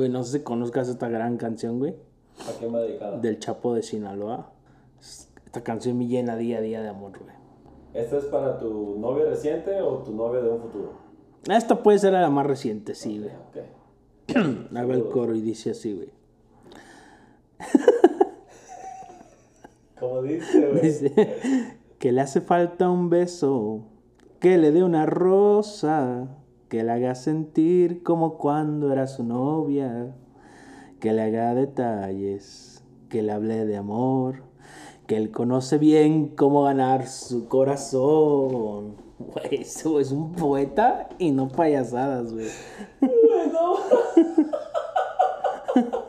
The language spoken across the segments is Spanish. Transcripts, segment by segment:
Güey, no sé si conozcas esta gran canción, güey. ¿A quién va dedicada? Del Chapo de Sinaloa. Esta canción me llena día a día de amor, güey. ¿Esta es para tu novia reciente o tu novia de un futuro? Esta puede ser la más reciente, sí, güey. Ok. Haga el coro y dice así, güey. Como dice, güey. Dice que le hace falta un beso, que le dé una rosa, que le haga sentir como cuando era su novia, que le haga detalles, que le hable de amor, que él conoce bien cómo ganar su corazón. Güey, eso es un poeta y no payasadas, güey. Bueno.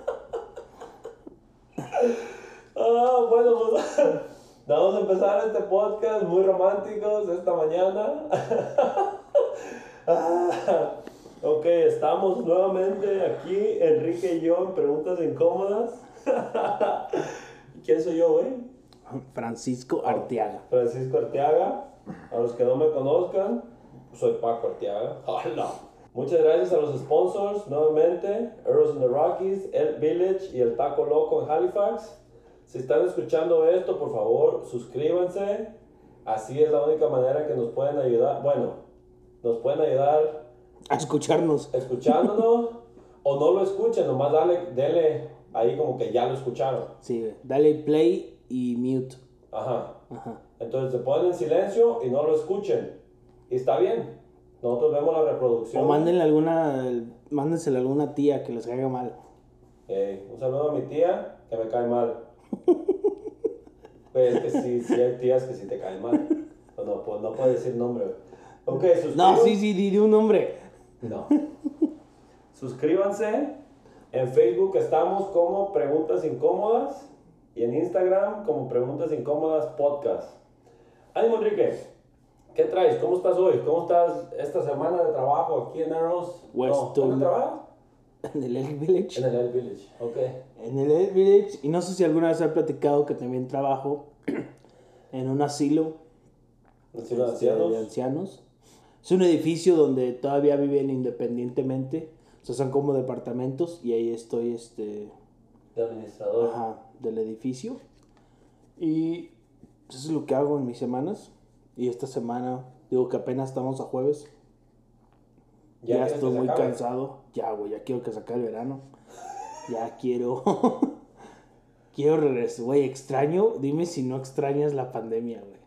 ah, bueno, pues vamos a empezar este podcast muy románticos esta mañana. Ah, ok, estamos nuevamente aquí, Enrique y yo, en Preguntas Incómodas. ¿Quién soy yo, güey? Francisco Arteaga. Francisco Arteaga. A los que no me conozcan, soy Paco Arteaga. Hola. Muchas gracias a los sponsors nuevamente, Eros in the Rockies, El Village y el Taco Loco en Halifax. Si están escuchando esto, por favor, suscríbanse. Así es la única manera que nos pueden ayudar. Bueno, nos pueden ayudar A escucharnos. escuchándonos o no lo escuchen, nomás dale, dele ahí como que ya lo escucharon. Sí. Dale play y mute. Ajá. Ajá. Entonces se ponen en silencio y no lo escuchen. Y está bien. Nosotros vemos la reproducción. O mándenle alguna, mándensela a alguna tía que les caiga mal. Eh, un saludo a mi tía, que me cae mal. Pues es que sí, sí hay tías que sí te caen mal. Pues no, pues no puedo decir nombre. Ok, suscríbanse. No, sí, sí, di, di un nombre. No. Suscríbanse. En Facebook estamos como Preguntas Incómodas. Y en Instagram como Preguntas Incómodas Podcast. Ánimo, Enrique. ¿Qué traes? ¿Cómo estás hoy? ¿Cómo estás esta semana de trabajo aquí en Arrows? Pues, no, ¿Dónde trabajas? En el Elk Village. En el El Village. Ok. En el Elk Village. Y no sé si alguna vez he platicado que también trabajo en un asilo Así los este, de ancianos. Es un edificio donde todavía viven independientemente. O sea, son como departamentos. Y ahí estoy, este. De administrador. Ajá, del edificio. Y eso es lo que hago en mis semanas. Y esta semana, digo que apenas estamos a jueves. Ya, estoy muy acabe? cansado. Ya, güey, ya quiero que se acabe el verano. Ya quiero. quiero regresar. Güey, extraño. Dime si no extrañas la pandemia, güey.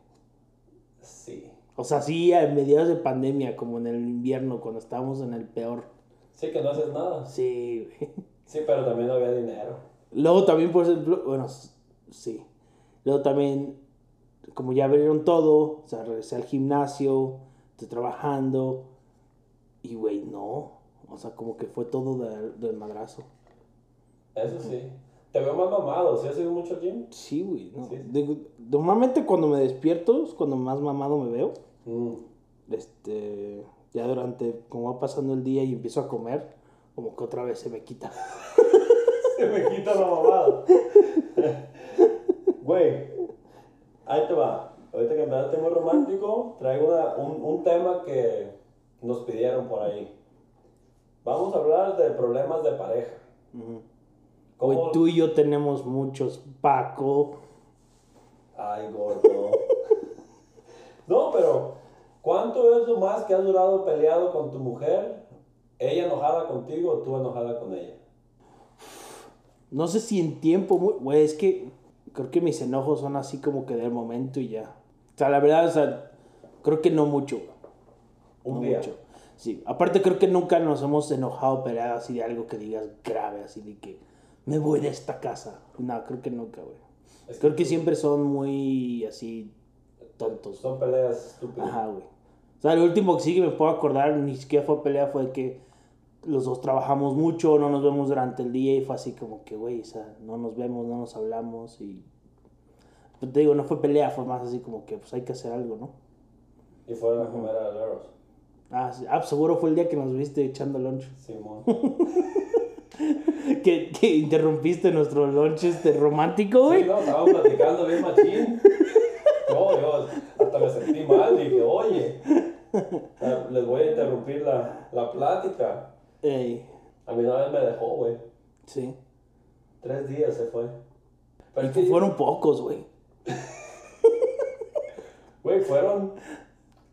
Sí. O sea, sí, a mediados de pandemia, como en el invierno, cuando estábamos en el peor. Sí, que no haces nada. Sí, güey. Sí, pero también no había dinero. Luego también, por ejemplo, bueno, sí. Luego también, como ya abrieron todo, o sea, regresé al gimnasio, estoy trabajando. Y, güey, no. O sea, como que fue todo de- del madrazo. Eso sí. Te veo más mamado. ¿Sí has ido mucho al gym? Sí, güey. No. Sí. Digo, normalmente cuando me despierto es cuando más mamado me veo. Mm. Este, ya durante, como va pasando el día y empiezo a comer, como que otra vez se me quita. Se me quita la mamada. Güey, ahí te va. Ahorita que empezaste muy romántico, traigo una- un, un tema que nos pidieron por ahí. Vamos a hablar de problemas de pareja. ¿Cómo- Güey, tú y yo tenemos muchos, Paco. Ay, gordo. no, pero ¿cuánto es lo más que has durado peleado con tu mujer? ¿Ella enojada contigo o tú enojada con ella? No sé si en tiempo, muy- güey, es que creo que mis enojos son así como que del momento y ya. O sea, la verdad, o sea, creo que no mucho. Un no día. mucho. Sí, aparte creo que nunca nos hemos enojado, peleado así de algo que digas grave, así de que me voy de esta casa. No, creo que nunca, güey. Es Creo que siempre son muy así tontos. Son peleas estúpidas. Ajá, güey. O sea, lo último que sí que me puedo acordar, ni siquiera fue pelea, fue que los dos trabajamos mucho, no nos vemos durante el día y fue así como que, güey, o sea, no nos vemos, no nos hablamos y... Pues te digo, no fue pelea, fue más así como que, pues hay que hacer algo, ¿no? Y fueron a comer a Leros. Ah, sí. ah, pues, seguro fue el día que nos viste echando lunch. Simón. Que, que interrumpiste nuestro lunch este romántico, Sí, güey. no, estábamos platicando bien machín. No, yo hasta me sentí mal. Dije, oye, eh, les voy a interrumpir la, la plática. Ey, A mí una vez me dejó, güey. Sí. Tres días se fue. Pero que fueron pocos, güey. güey, fueron,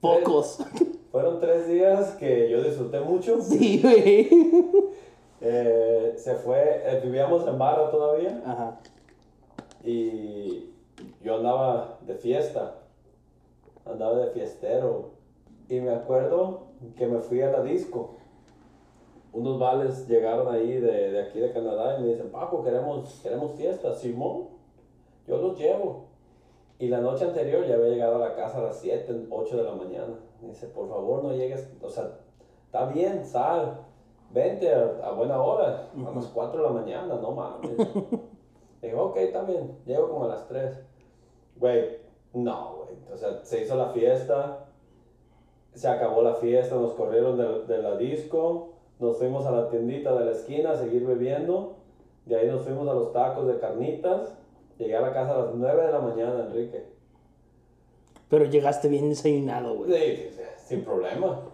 Pocos. fueron tres días que yo disfruté mucho. Sí, güey. Eh, se fue, eh, vivíamos en Barra todavía Ajá. y yo andaba de fiesta, andaba de fiestero. Y me acuerdo que me fui a la disco. Unos vales llegaron ahí de, de aquí de Canadá y me dicen, Paco, queremos, queremos fiesta, Simón, yo los llevo. Y la noche anterior ya había llegado a la casa a las 7, 8 de la mañana. Me dice, por favor, no llegues, o sea, está bien, sal, vente a, a buena hora, a las 4 de la mañana, no mames. Digo, ok, bien, llego como a las 3. Güey, no, güey, o sea, se hizo la fiesta, se acabó la fiesta, nos corrieron de, de la disco, nos fuimos a la tiendita de la esquina a seguir bebiendo, de ahí nos fuimos a los tacos de carnitas, llegué a la casa a las 9 de la mañana, Enrique. Pero llegaste bien desayunado, güey. Sí, sí, sí, sin problema.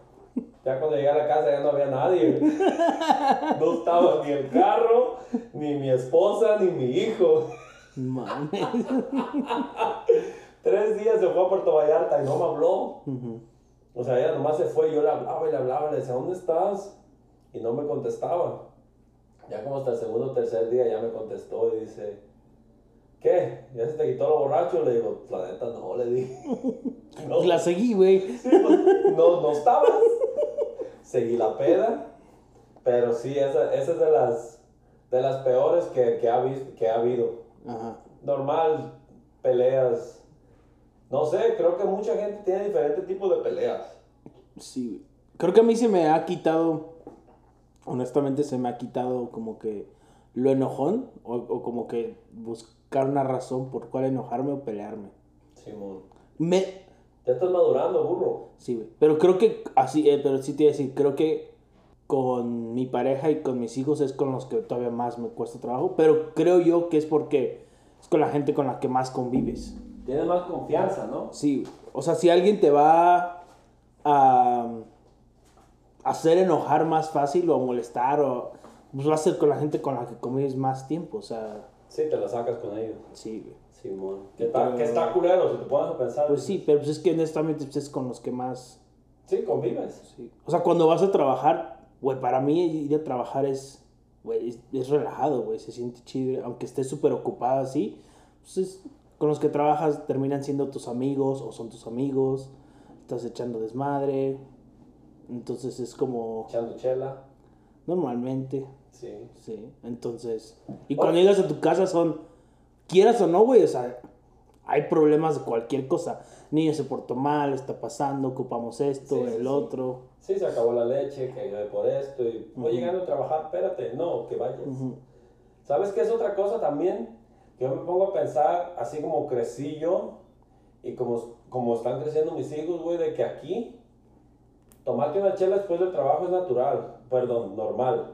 Ya cuando llegué a la casa ya no había nadie. No estaba ni el carro, ni mi esposa, ni mi hijo. Mames. Tres días se fue a Puerto Vallarta y no me habló. O sea, ella nomás se fue yo le hablaba y le hablaba, le decía, ¿dónde estás? Y no me contestaba. Ya como hasta el segundo o tercer día ya me contestó y dice, ¿qué? ¿Ya se te quitó lo borracho? Le digo, la neta no, le dije. No, La seguí, güey. Sí, pues, no, no estabas. Seguí la peda. Pero sí, esa, esa es de las, de las peores que, que, ha que ha habido. Ajá. Normal, peleas. No sé, creo que mucha gente tiene diferentes tipos de peleas. Sí. Creo que a mí se me ha quitado, honestamente se me ha quitado como que lo enojón o, o como que buscar una razón por cuál enojarme o pelearme. Simón. Me, Ya estás madurando, burro. sí, güey. Pero creo que así, eh, pero sí te iba a decir, creo que con mi pareja y con mis hijos es con los que todavía más me cuesta trabajo, pero creo yo que es porque es con la gente con la que más convives. Tienes más confianza, ¿no? Sí, o sea, si alguien te va a hacer enojar más fácil o a molestar, o, pues va a ser con la gente con la que convives más tiempo, o sea, Sí, te la sacas con ellos. sí, güey. Simón. Que está, que está culero, si te pones a pensar. Pues sí, pero pues es que honestamente pues, es con los que más, Sí, convives. sí. O sea, cuando vas a trabajar, güey, para mí ir a trabajar es, güey, es, es relajado, güey, se siente chido, aunque estés súper ocupado así, pues es- con los que trabajas terminan siendo tus amigos o son tus amigos, estás echando desmadre, entonces es como Echando chela. normalmente, Sí. sí, entonces, y cuando llegas a tu casa son, quieras o no, güey, o sea, hay problemas de cualquier cosa, niño se portó mal, está pasando, ocupamos esto, Sí, el sí. otro, Sí, se acabó la leche, que yo por esto, y voy llegando a trabajar, espérate, no, que vayas. ¿Sabes qué es otra cosa también? Que yo me pongo a pensar, así como crecí yo, y como, como están creciendo mis hijos, güey, de que aquí, tomarte una chela después del trabajo es natural, perdón, normal.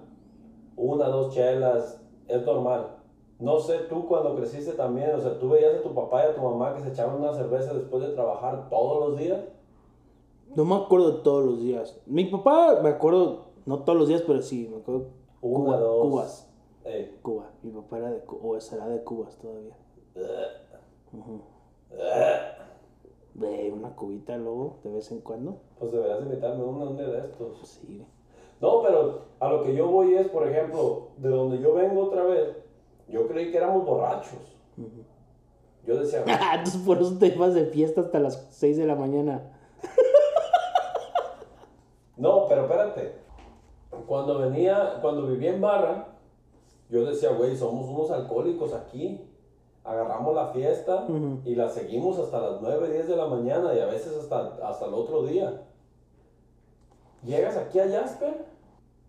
Una, dos chelas, es normal. No sé tú cuando creciste también, o sea, tú veías a tu papá y a tu mamá que se echaban una cerveza después de trabajar todos los días. No me acuerdo de todos los días. Mi papá, me acuerdo, no todos los días, pero sí, me acuerdo. Una, Cuba- dos. Cubas. Eh, Cuba. Mi papá era de Cuba, o será de Cubas todavía. Ujú. Ve una cubita luego, de vez en cuando. pues deberás invitarme una un día de estos. Sí. No, pero a lo que yo voy es, por ejemplo, de donde yo vengo otra vez, yo creí que éramos borrachos. Yo decía, Entonces por eso te vas de fiesta hasta las 6 de la mañana. no, pero espérate. Cuando venía, cuando vivía en Barra, yo decía, güey, somos unos alcohólicos aquí. Agarramos la fiesta y la seguimos hasta las 9, 10 de la mañana y a veces hasta, hasta el otro día. Llegas aquí a Jasper,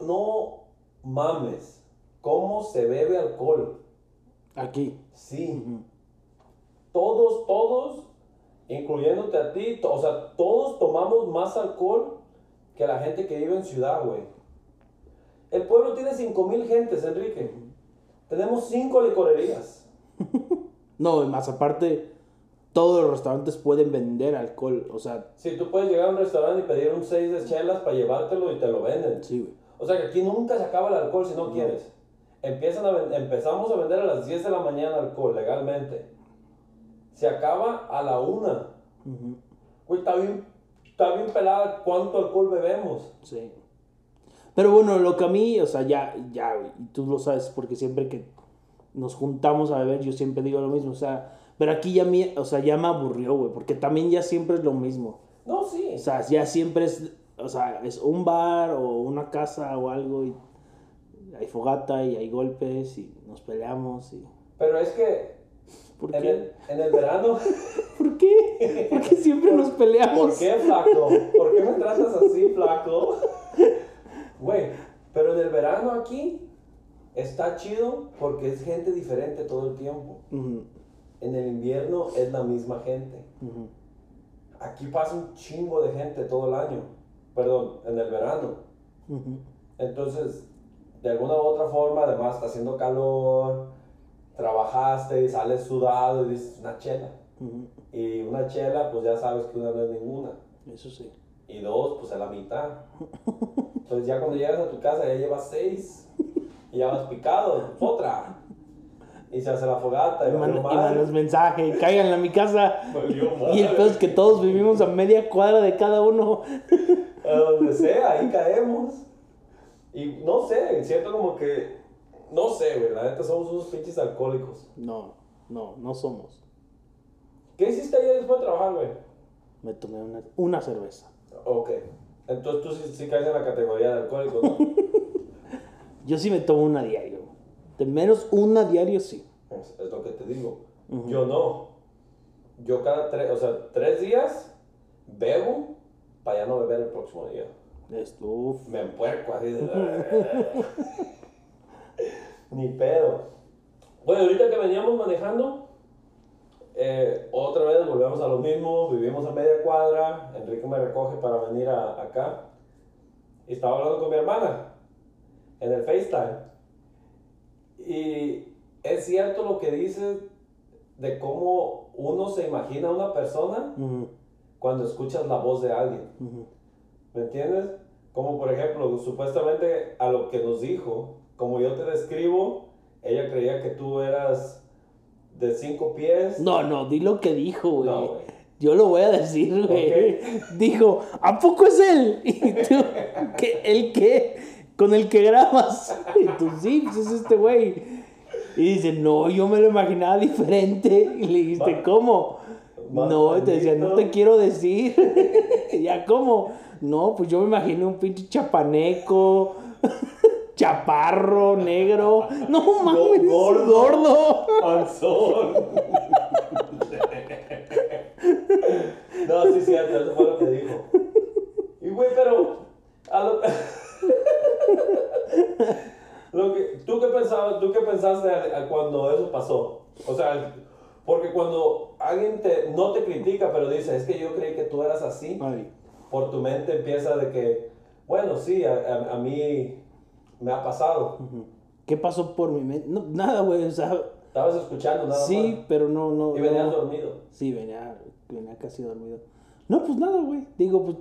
no mames, ¿cómo se bebe alcohol? Aquí. Sí. Todos, todos, incluyéndote a ti, o sea, todos tomamos más alcohol que la gente que vive en ciudad, güey. El pueblo tiene 5000 gentes, Enrique. Tenemos 5 licorerías. No, más aparte, todos los restaurantes pueden vender alcohol. O sea, Si tú puedes llegar a un restaurante y pedir un 6 de chelas para llevártelo y te lo venden. sí, güey. O sea que aquí nunca se acaba el alcohol si no quieres. Empiezan a empezamos a vender a las 10 de la mañana alcohol legalmente. Se acaba a la una. Ujú, Güey, está bien, está bien pelada cuánto alcohol bebemos. Sí. Pero bueno, lo que a mí, o sea, ya, ya, güey, tú lo sabes, porque siempre que nos juntamos a beber, yo siempre digo lo mismo, o sea, pero aquí ya me, o sea, ya me aburrió, güey, porque también ya siempre es lo mismo. No, sí. O sea, ya siempre es, o sea, es un bar o una casa o algo y hay fogata y hay golpes y nos peleamos y... Pero es que ¿Por en qué? el, en el verano, ¿Por qué? ¿Por qué siempre nos peleamos? ¿por qué flaco? ¿Por qué me tratas así, flaco? Güey, pero en el verano aquí está chido porque es gente diferente todo el tiempo. En el invierno es la misma gente. Aquí pasa un chingo de gente todo el año. Perdón, en el verano. Entonces, de alguna u otra forma, además está haciendo calor, trabajaste y sales sudado y dices una chela. Y una chela, pues ya sabes que una no es ninguna. Eso sí. Y dos, pues es la mitad. Entonces ya cuando llegas a tu casa ya llevas seis. Y ya vas picado, otra. Y se hace la fogata y Y, man- y mandas mensaje, caigan a mi casa. Y el peor es que todos vivimos a media cuadra de cada uno. A donde sea, ahí caemos. Y no sé, siento como que. No sé, güey, la neta somos unos pinches alcohólicos. No, no, no somos. ¿Qué hiciste ayer después de trabajar, güey? Me tomé una, una cerveza. Ok. Entonces tú sí, sí caes en la categoría de alcohólico, ¿no? Yo sí me tomo una diario. De menos una diario sí. es, es lo que te digo. Ujú. Yo no. Yo cada tres, o sea, tres días bebo para ya no beber el próximo día. Esto, uf. Me empuerco así. de- Ni pedo. Bueno, ahorita que veníamos manejando, eh, otra vez volvemos a lo mismo, vivimos a media cuadra, Enrique me recoge para venir a- acá. Y estaba hablando con mi hermana en el FaceTime. Y es cierto lo que dices de cómo uno se imagina a una persona cuando escuchas la voz de alguien. ¿Me entiendes? Como por ejemplo, supuestamente a lo que nos dijo, como yo te describo, ella creía que tú eras de cinco pies. No, no, di lo que dijo, güey. No. Yo lo voy a decir, güey. Dijo, ¿a poco es él? Y tú, ¿qué? ¿El qué? Con el que grabas. Y tú, sí, pues es este güey. Y dice, no, yo me lo imaginaba diferente. Y le dijiste, ¿cómo? No, te decía, no te quiero decir. ya, ¿cómo? No, pues yo me imaginé un pinche chapaneco, chaparro, negro. No mames, gordo. gordo. Panzón. no, sí, cierto, eso fue lo que dijo. Y güey, pero. a lo- Lo que, ¿tú, qué pensabas, ¿Tú qué pensaste cuando eso pasó? O sea, porque cuando alguien te, no te critica, pero dice, es que yo creí que tú eras así, Ay, por tu mente empieza de que, bueno, sí, a, a- a mí me ha pasado. ¿Qué pasó por mi mente? No, nada, güey, o sea, Estabas escuchando nada sí, más. pero no, no. Y venías no. dormido. Sí, venía, venía casi dormido. No, pues nada, güey. Digo, pues,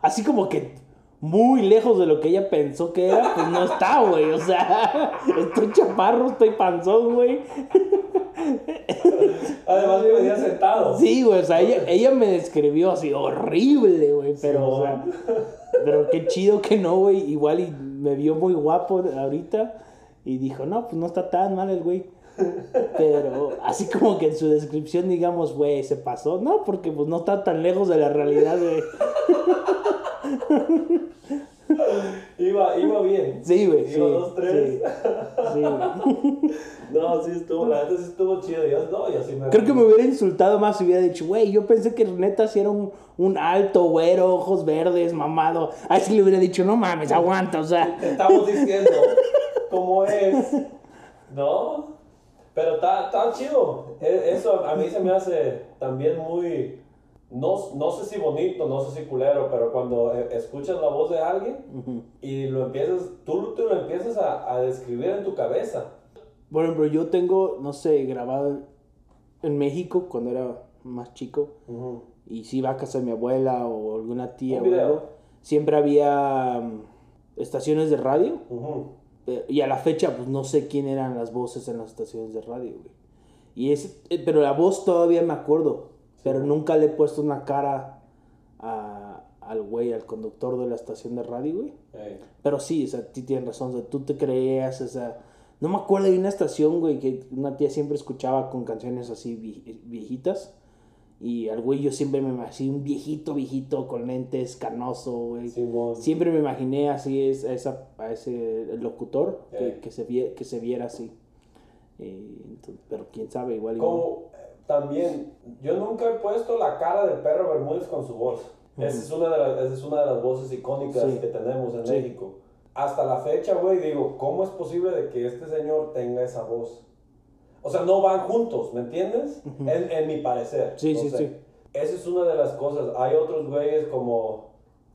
así como que muy lejos de lo que ella pensó que era, pues no está, güey. O sea, estoy chaparro, estoy panzón, güey. Además que venía sentado. Sí, güey, o sea, ella, ella me describió así horrible, güey. Pero, o sea, Simón. pero qué chido que no, güey. Igual y me vio muy guapo ahorita y dijo, no, pues no está tan mal el güey. Pero así como que en su descripción digamos, güey, se pasó. No, porque pues no está tan lejos de la realidad, güey. Iba, iba bien. Sí, güey. Sí, Iba dos, tres. sí, sí, güey. No, sí estuvo, la neta sí estuvo chido. Yo, no, yo sí me. Creo que me hubiera insultado más si hubiera dicho, güey, yo pensé que neta si era un, un alto, güero, ojos verdes, mamado. Ahí sí le hubiera dicho, no mames, aguanta, o sea. Te estamos diciendo cómo es. ¿No? Pero está, está chido. E- Eso a mí se me hace también muy. No, no sé si bonito, no sé si culero, pero cuando eh, escuchas la voz de alguien y lo empiezas, tú te lo empiezas a, a describir en tu cabeza. Por ejemplo, yo tengo, no sé, grabado en México cuando era más chico. y si iba a casa de mi abuela o alguna tía o algo, siempre había mm, estaciones de radio. Eh, y a la fecha, pues no sé quién eran las voces en las estaciones de radio, güey. Y es, eh, pero la voz todavía me acuerdo. Pero nunca le he puesto una cara a- al güey, al conductor de la estación de radio, güey. Ey. Pero sí, o sea, sí tienes razón, o sea, tú te creías, o sea, no me acuerdo de una estación, güey, que una tía siempre escuchaba con canciones así vie- viejitas. Y al güey yo siempre me imaginé un viejito, viejito, con lentes, canoso, güey. Simón. Siempre me imaginé así es, a, esa, a ese locutor, que, Eh. que, se, que se viera así. Eh, ento- pero quién sabe, igual y no. También, yo nunca he puesto la cara del perro Bermúdez con su voz. esa, es una de las, esa es una de las voces icónicas Sí. que tenemos en Sí. México. Hasta la fecha, güey, digo, ¿cómo es posible de que este señor tenga esa voz? O sea, no van juntos, ¿me entiendes? en, en mi parecer. Sí, no sí, sé. sí. Esa es una de las cosas. Hay otros güeyes como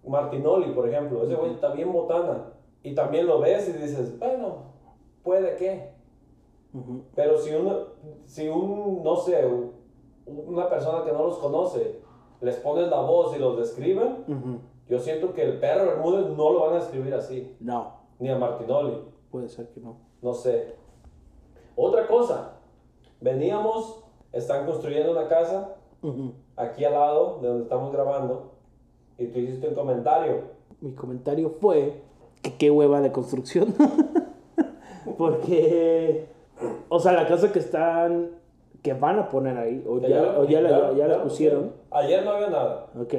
Martinoli, por ejemplo. Ese güey está bien botana. Y también lo ves y dices, bueno, puede que. Pero si uno, si un, no sé, un- una persona que no los conoce, les ponen la voz y los describen, yo siento que el perro Bermúdez no lo van a escribir así, No, ni a Martinoli, puede ser que no. no sé. Otra cosa, veníamos, están construyendo una casa aquí al lado de donde estamos grabando, y tú hiciste un comentario. Mi comentario fue que qué hueva de construcción. Porque, o sea, la casa que están, que van a poner ahí, o ya, o ya, la, ya, ya la lo pusieron. Ayer no había nada. Ok.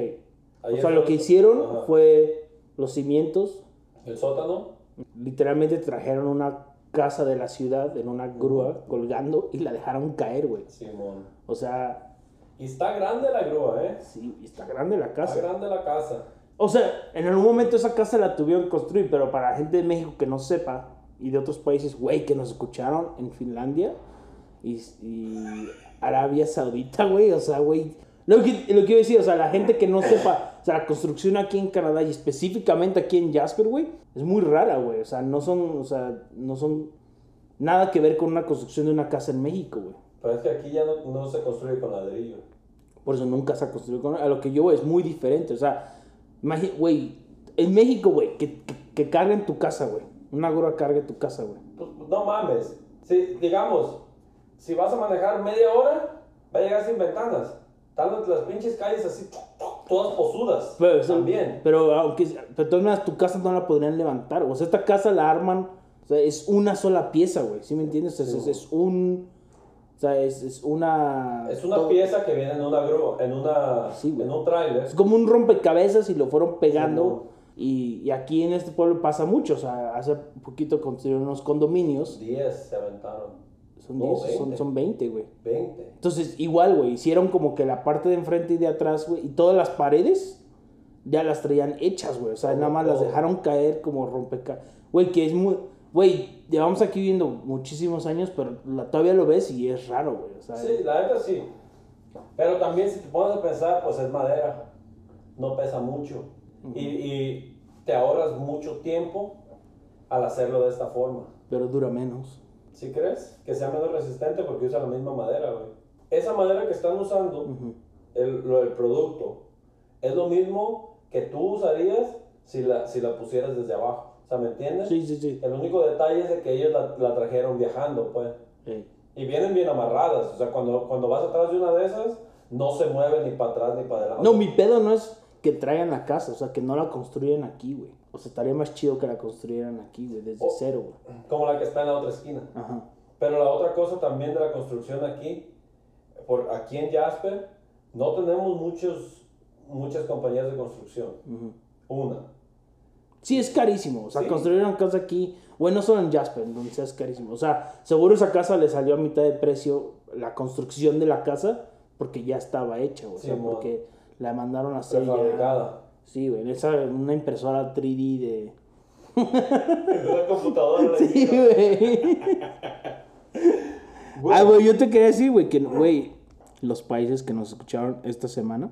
O sea, lo fue- que hicieron Ajá. fue los cimientos. El sótano, Literalmente trajeron una casa de la ciudad en una grúa colgando y la dejaron caer, güey. Simón. O sea, Y está grande la grúa, ¿eh? sí, está grande la Está casa. grande la casa. O sea, en algún momento esa casa la tuvieron que construir, pero para la gente de México que no sepa y de otros países, güey, que nos escucharon en Finlandia y, y Arabia Saudita, güey, o sea, güey. Lo que, lo que iba a decir, o sea, la gente que no sepa, o sea, la construcción aquí en Canadá y específicamente aquí en Jasper, güey, es muy rara, güey. O sea, no son, o sea, no son nada que ver con una construcción de una casa en México, güey. Pero es que aquí ya no, no se construye con ladrillo. Por eso nunca se ha construido con... A lo que yo voy es muy diferente. O sea, güey, en México, güey, que, que, que carguen tu casa, güey. Una grúa cargue tu casa, güey. Pues, no mames. Si, digamos, si vas a manejar media hora, va a llegar sin ventanas. Están las- las pinches calles así, todas posudas. Pero, También. Pero, aunque... Pero de todas maneras, tu casa no la podrían levantar. O sea, esta casa la arman... O sea, es una sola pieza, güey. ¿Sí me entiendes? Sí, es, es un... O sea, es, es una... Es una pieza que viene en una grúa, en una, Sí, güey. en un tráiler. Es como un rompecabezas y lo fueron pegando. Sí, y, y aquí en este pueblo pasa mucho. O sea, hace poquito construyeron unos condominios. 10 se aventaron. Son No, 10, son, 20. son 20, güey. 20. Entonces, igual, güey, hicieron como que la parte de enfrente y de atrás, güey, y todas las paredes ya las traían hechas, güey. O sea, Todo, nada más las todo. dejaron caer como rompecabezas. Güey, que es muy. Güey, llevamos aquí viviendo muchísimos años, pero la, todavía lo ves y es raro, güey. O sea, Sí, la neta sí. Pero también si te pones a pensar, pues es madera. No pesa mucho. Y, y te ahorras mucho tiempo al hacerlo de esta forma. pero dura menos. ¿Sí crees? Que sea menos resistente porque usa la misma madera, güey. Esa madera que están usando, el, lo del producto, es lo mismo que tú usarías si la, si la pusieras desde abajo. O sea, ¿me entiendes? Sí, sí, sí. El único detalle es de que ellos la, la trajeron viajando, pues. Y vienen bien amarradas. O sea, cuando, cuando vas atrás de una de esas, no se mueve ni para atrás ni para adelante. No, mi pedo no es que traigan la casa, o sea, que no la construyan aquí, güey. O sea, estaría más chido que la construyeran aquí, güey, desde Oh. cero, güey. Como la que está en la otra esquina. Ajá. Pero la otra cosa también de la construcción aquí, por aquí en Jasper, no tenemos muchos, muchas compañías de construcción. Ujú. Una. Sí, es carísimo. O sea, Sí. construir una casa aquí, bueno, no solo en Jasper, en donde sea es carísimo. O sea, seguro esa casa le salió a mitad de precio la construcción de la casa porque ya estaba hecha, o sea, Sí, porque la mandaron a hacer. Prefabricada. Sí, güey, esa una impresora 3D de. Una computadora. Sí, güey. Ah, güey, yo te quería decir, güey, que, güey, los países que nos escucharon esta semana,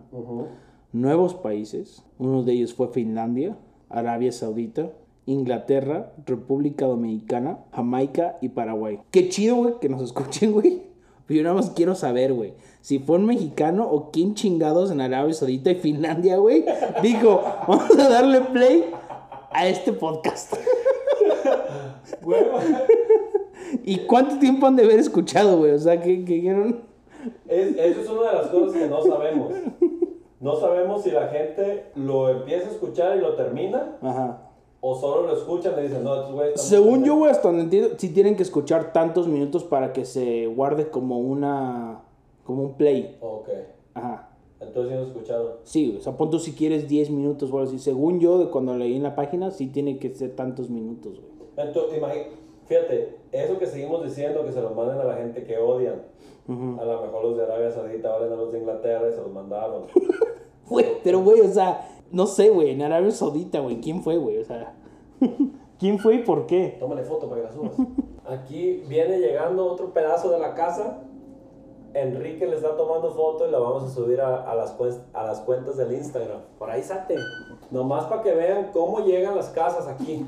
nuevos países, uno de ellos fue Finlandia, Arabia Saudita, Inglaterra, República Dominicana, Jamaica y Paraguay. Qué chido, güey, que nos escuchen, güey. Pero yo nada más quiero saber, güey, si fue un mexicano o quién chingados en Arabia Saudita y Finlandia, güey. Dijo, vamos a darle play a este podcast. ¿Y cuánto tiempo han de haber escuchado, güey? O sea, que, que dijeron... es, eso es una de las cosas que no sabemos. No sabemos si la gente lo empieza a escuchar y lo termina, Ajá. O solo lo escuchan y dicen, no, estos güeyes Según yo, güey, hasta donde entiendo, sí tienen que escuchar tantos minutos para que se guarde como una... como un play. Ok, Ajá. entonces sí lo he escuchado. Sí, güey. O sea, pon tú si quieres 10 minutos o algo así. Según yo, de cuando leí en la página, sí tiene que ser tantos minutos, güey. Entonces, imagi- fíjate, eso que seguimos diciendo, que se lo manden a la gente que odian. A lo mejor los de Arabia Saudita ahora a los de Inglaterra y se los mandaron. Güey, pero güey, o sea, no sé, güey, en Arabia Saudita, güey, ¿quién fue, güey? O sea, ¿quién fue y por qué? Tómale foto para que la subas. Aquí viene llegando otro pedazo de la casa. Enrique le está tomando foto y la vamos a subir a, a las, a las cuentas del Instagram. Por ahí salte. Nomás para que vean cómo llegan las casas aquí.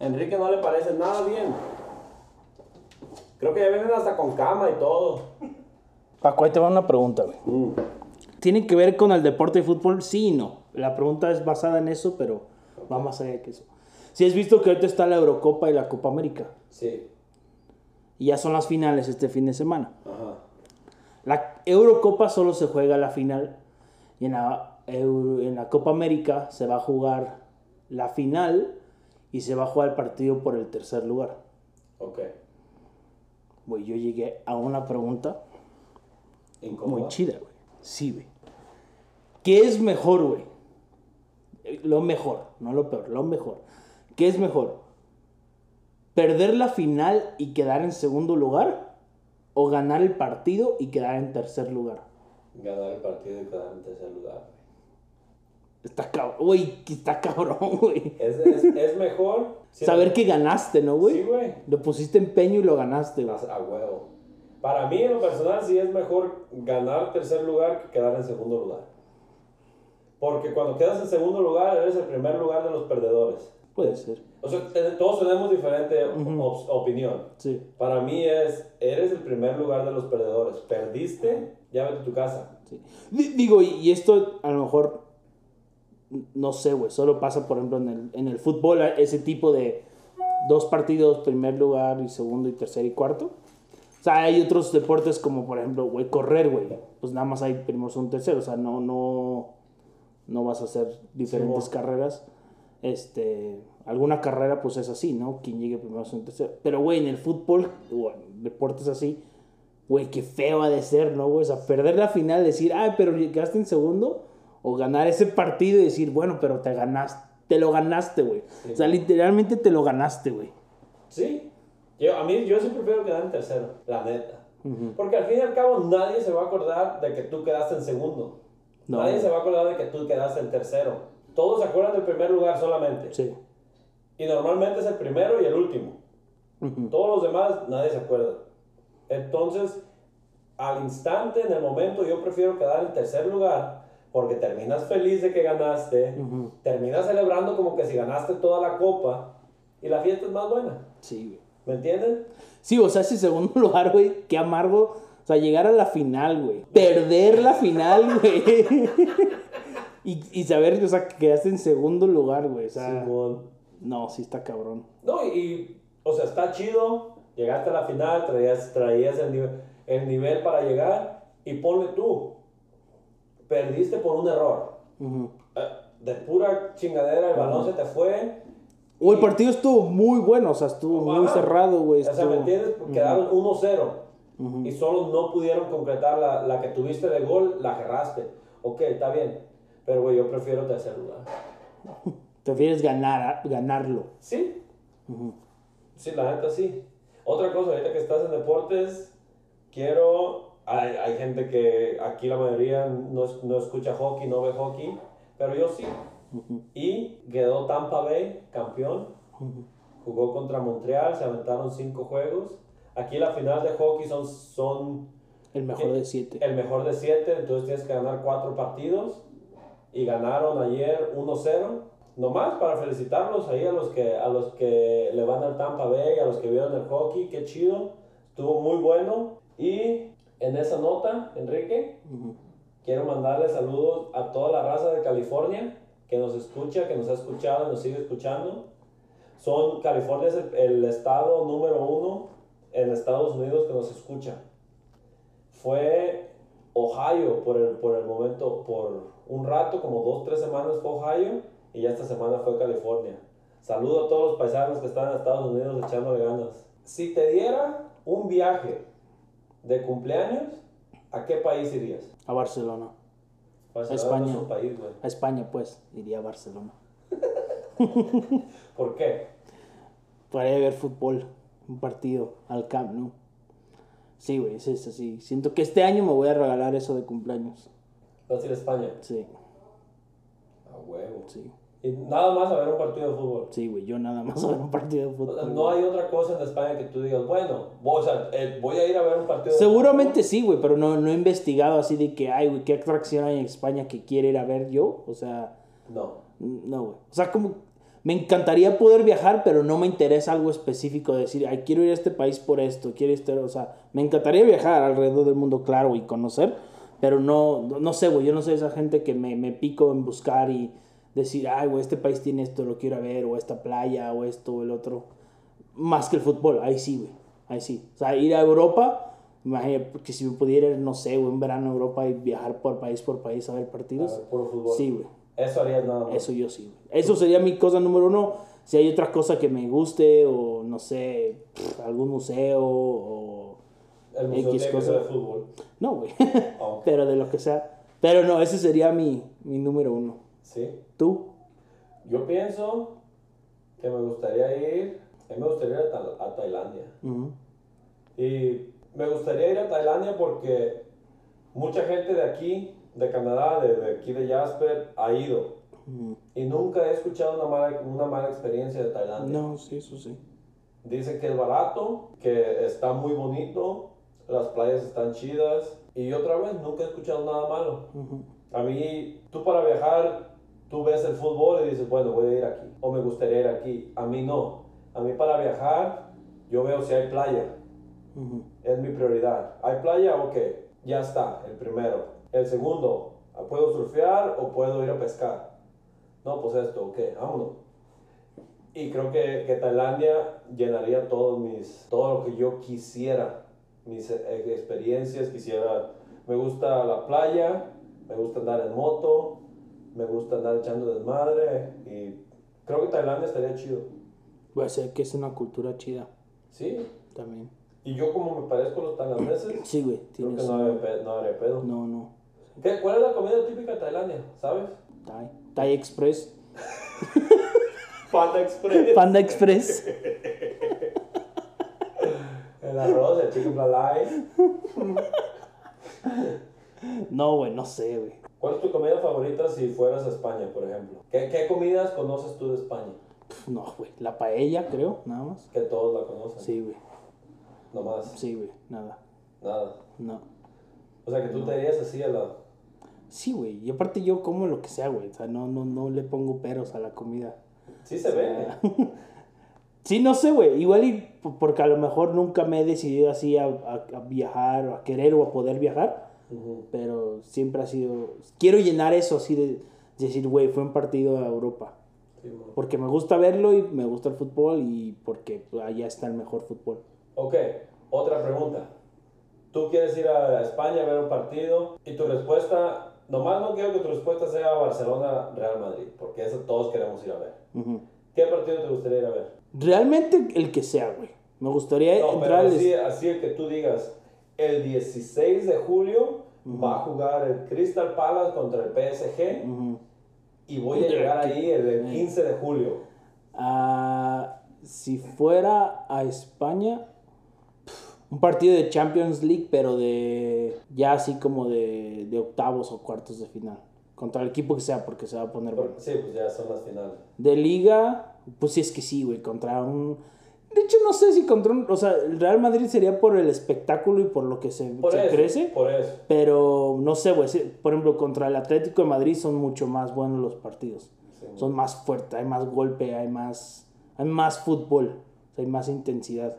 Enrique no le parece nada bien. Creo que ya vienen hasta con cama y todo. Paco, ahí te va una pregunta, güey. ¿Tiene que ver con el deporte de fútbol? Sí y no. La pregunta es basada en eso, pero va más allá que eso. Si has visto que ahorita está la Eurocopa y la Copa América. Sí. Y ya son las finales este fin de semana. Ajá. La Eurocopa solo se juega la final. Y en la, Euro- en la Copa América se va a jugar la final y se va a jugar el partido por el tercer lugar. Ok. Güey, yo llegué a una pregunta muy chida, güey. Sí, güey. ¿Qué es mejor, güey? Eh, Lo mejor, no lo peor, lo mejor. ¿Qué es mejor? ¿Perder la final y quedar en segundo lugar? ¿O ganar el partido y quedar en tercer lugar? Ganar el partido y quedar en tercer lugar. Está cabrón, güey, está cabrón, güey. Es, es, es mejor. Saber que ganaste, ¿no, güey? Sí, güey. Le pusiste empeño y lo ganaste, güey. A huevo. Para mí, en lo personal, sí es mejor ganar tercer lugar que quedar en segundo lugar. Porque cuando quedas en segundo lugar, eres el primer lugar de los perdedores. Puede ser, O sea, todos tenemos diferente op- opinión. sí. Para mí es, eres el primer lugar de los perdedores. Perdiste, ya vete a tu casa. sí. Di- Digo, y, y esto a lo mejor, no sé, güey, solo pasa, por ejemplo, en el, en el fútbol, ese tipo de dos partidos, primer lugar y segundo y tercer y cuarto. O sea, hay otros deportes como, por ejemplo, güey, correr, güey. Pues nada más hay primero, segundo, tercero. O sea, no, no, no vas a hacer diferentes Sí, carreras. Este, alguna carrera, pues es así, ¿no? Quien llegue primero, segundo, tercero. Pero, güey, en el fútbol, o en deportes así, güey, qué feo ha de ser, ¿no, güey? O sea, perder la final, decir, ay, pero quedaste en segundo. O ganar ese partido y decir, bueno, pero te ganaste. Te lo ganaste, güey. O sea, literalmente te lo ganaste, güey. Sí. Yo, a mí, yo sí prefiero quedar en tercero, la neta. Porque al fin y al cabo nadie se va a acordar de que tú quedaste en segundo. No. Nadie se va a acordar de que tú quedaste en tercero. Todos se acuerdan del primer lugar solamente. Sí. Y normalmente es el primero y el último. Ujú. Todos los demás nadie se acuerda. Entonces, al instante, en el momento, yo prefiero quedar en tercer lugar porque terminas feliz de que ganaste, Ujú. terminas celebrando como que si ganaste toda la copa y la fiesta es más buena. Sí, güey. ¿Me entienden? Sí, o sea, ese segundo lugar, güey, qué amargo. O sea, llegar a la final, güey. Perder la final, güey. y, y saber, o sea, que quedaste en segundo lugar, güey. O sea, Simón. no, sí está cabrón. No, y, o sea, está chido. Llegaste a la final, traías, traías el, nivel, el nivel para llegar y ponle tú. Perdiste por un error. Ujú. Eh, De pura chingadera, el balón se te fue. O el partido estuvo muy bueno, o sea, estuvo muy cerrado, güey. O sea, ¿me entiendes? Quedaron 1-0 y solo no pudieron concretar la, la que tuviste de gol, la agarraste. Ok, está bien. Pero, güey, yo prefiero tercer lugar. Prefieres ganar, ganarlo. Sí. Sí, la neta sí. Otra cosa, ahorita que estás en deportes, quiero. Hay, hay gente que aquí la mayoría no, no escucha hockey, no ve hockey, pero yo sí. Y quedó Tampa Bay campeón. Jugó contra Montreal, se aventaron cinco juegos. Aquí la final de hockey son, son El mejor de siete. el mejor de siete, entonces tienes que ganar cuatro partidos. Y ganaron ayer 1-0. Nomás para felicitarlos ahí a los, que, a los que le van al Tampa Bay, a los que vieron el hockey, qué chido. Estuvo muy bueno. Y en esa nota, Enrique, quiero mandarle saludos a toda la raza de California que nos escucha, que nos ha escuchado, nos sigue escuchando. Son, California es el, el estado número uno en Estados Unidos que nos escucha. Fue Ohio por el, por el momento, por un rato, como dos, tres semanas fue Ohio y ya esta semana fue California. Saludo a todos los paisanos que están en Estados Unidos echándole ganas. Si te diera un viaje de cumpleaños, ¿a qué país irías? A Barcelona. Barcelona España. no país. A España, pues, iría a Barcelona. ¿Por qué? Para a ver fútbol, un partido, al Camp Nou. Sí, güey, es eso, sí. Siento que este año me voy a regalar eso de cumpleaños. Vas a ir a España. Sí, A huevo. sí. Y nada más a ver un partido de fútbol. Sí, güey, yo nada más a ver un partido de O sea, fútbol. no hay otra cosa en España que tú digas, bueno, voy, o sea, eh, voy a ir a ver un partido de Seguramente sí, güey, pero no, no he investigado así de que, ay, güey, ¿qué atracción hay en España que quiere ir a ver yo? O sea, fútbol. no, güey. O sea, como, me encantaría poder viajar, pero no me interesa algo específico de decir, ay, quiero ir a este país por esto, quiero estar, o sea, me encantaría viajar alrededor del mundo, claro, y conocer, pero no, no, no sé, güey, yo no soy esa gente que me, me pico en buscar y decir, ay, güey, este país tiene esto, lo quiero ver, o esta playa, o esto, o el otro. Más que el fútbol, ahí sí, güey, ahí sí. O sea, ir a Europa, imagínate, que si me pudiera ir, no sé, güey, un verano a Europa y viajar por país por país a ver A partidos, ver, puro fútbol. sí, güey. Eso harías nada más. Eso yo sí. güey. Eso sería mi cosa número uno. Si hay otra cosa que me guste o no sé, pff, algún museo o... El museo X cosa. de fútbol. No, güey. Oh, Pero de lo que sea. Pero no, ese sería mi, mi número uno. Sí. ¿Tú? Yo pienso que me gustaría ir, a mí me gustaría ir a, Ta- a Tailandia. Y me gustaría ir a Tailandia porque mucha gente de aquí, de Canadá, de, de aquí de Jasper, ha ido. Y nunca he escuchado una mala, una mala experiencia de Tailandia. No, sí, eso sí. Dicen que es barato, que está muy bonito, las playas están chidas. Y otra vez, nunca he escuchado nada malo. A mí, tú para viajar, tú ves el fútbol y dices, bueno, voy a ir aquí. O me gustaría ir aquí. A mí no. A mí para viajar, yo veo si hay playa. Es mi prioridad. ¿Hay playa? Ok. Ya está, el primero. El segundo, ¿puedo surfear o puedo ir a pescar? No, pues esto, ok, vámonos. Y creo que, que Tailandia llenaría todos mis, todo lo que yo quisiera, mis eh, experiencias, quisiera, me gusta la playa, me gusta andar en moto, me gusta andar echando desmadre y creo que Tailandia estaría chido. Puede ser que es una cultura chida Sí, también. y yo como me parezco a los tailandeses, Sí, güey. creo que no habría, pe- no habría pedo. No, no. ¿Qué, ¿Cuál es la comida típica de Tailandia? ¿Sabes? Thai. Thai Express. Panda Express. Panda Express. El arroz, el chicken flalai. No, güey, no sé, güey. ¿Cuál es tu comida favorita si fueras a España, por ejemplo? ¿Qué, qué comidas conoces tú de España? Pff, No, güey. La paella, creo, nada más. Que todos la conocen. Sí, güey. Nomás, Sí, güey. Nada. nada. No. O sea, que tú te irías así a la... Sí, güey. Y aparte yo como lo que sea, güey. O sea, no, no, no le pongo peros a la comida. Sí se ve. Sí, no sé, güey. Igual y porque a lo mejor nunca me he decidido así a, a- a viajar, o a querer o a poder viajar. Pero siempre ha sido... Quiero llenar eso así de decir, güey, fue un partido a Europa. Sí. Porque me gusta verlo y me gusta el fútbol y porque allá está el mejor fútbol. Ok, otra pregunta. Tú quieres ir a España a ver un partido y tu respuesta, nomás no quiero que tu respuesta sea Barcelona, Real Madrid, porque eso todos queremos ir a ver. Ujú. ¿Qué partido te gustaría ir a ver? Realmente el que sea, güey. Me gustaría No, entrar pero al... así, así el que tú digas, el 16 de julio va a jugar el Crystal Palace contra el PSG y voy a llegar ahí el, el 15 de julio. Ah, si fuera a España, un partido de Champions League, pero de ya así como de, de octavos o cuartos de final. Contra el equipo que sea, porque se va a poner bueno. Sí, pues ya son las finales. De liga, pues sí es que sí, güey, contra un... De hecho, no sé si contra un... O sea, el Real Madrid sería por el espectáculo y por lo que se, Por se eso, crece. por eso. Pero no sé, güey. sí, Por ejemplo, contra el Atlético de Madrid son mucho más buenos los partidos. Sí. Son más fuertes, hay más golpe, hay más, hay más fútbol, hay más intensidad.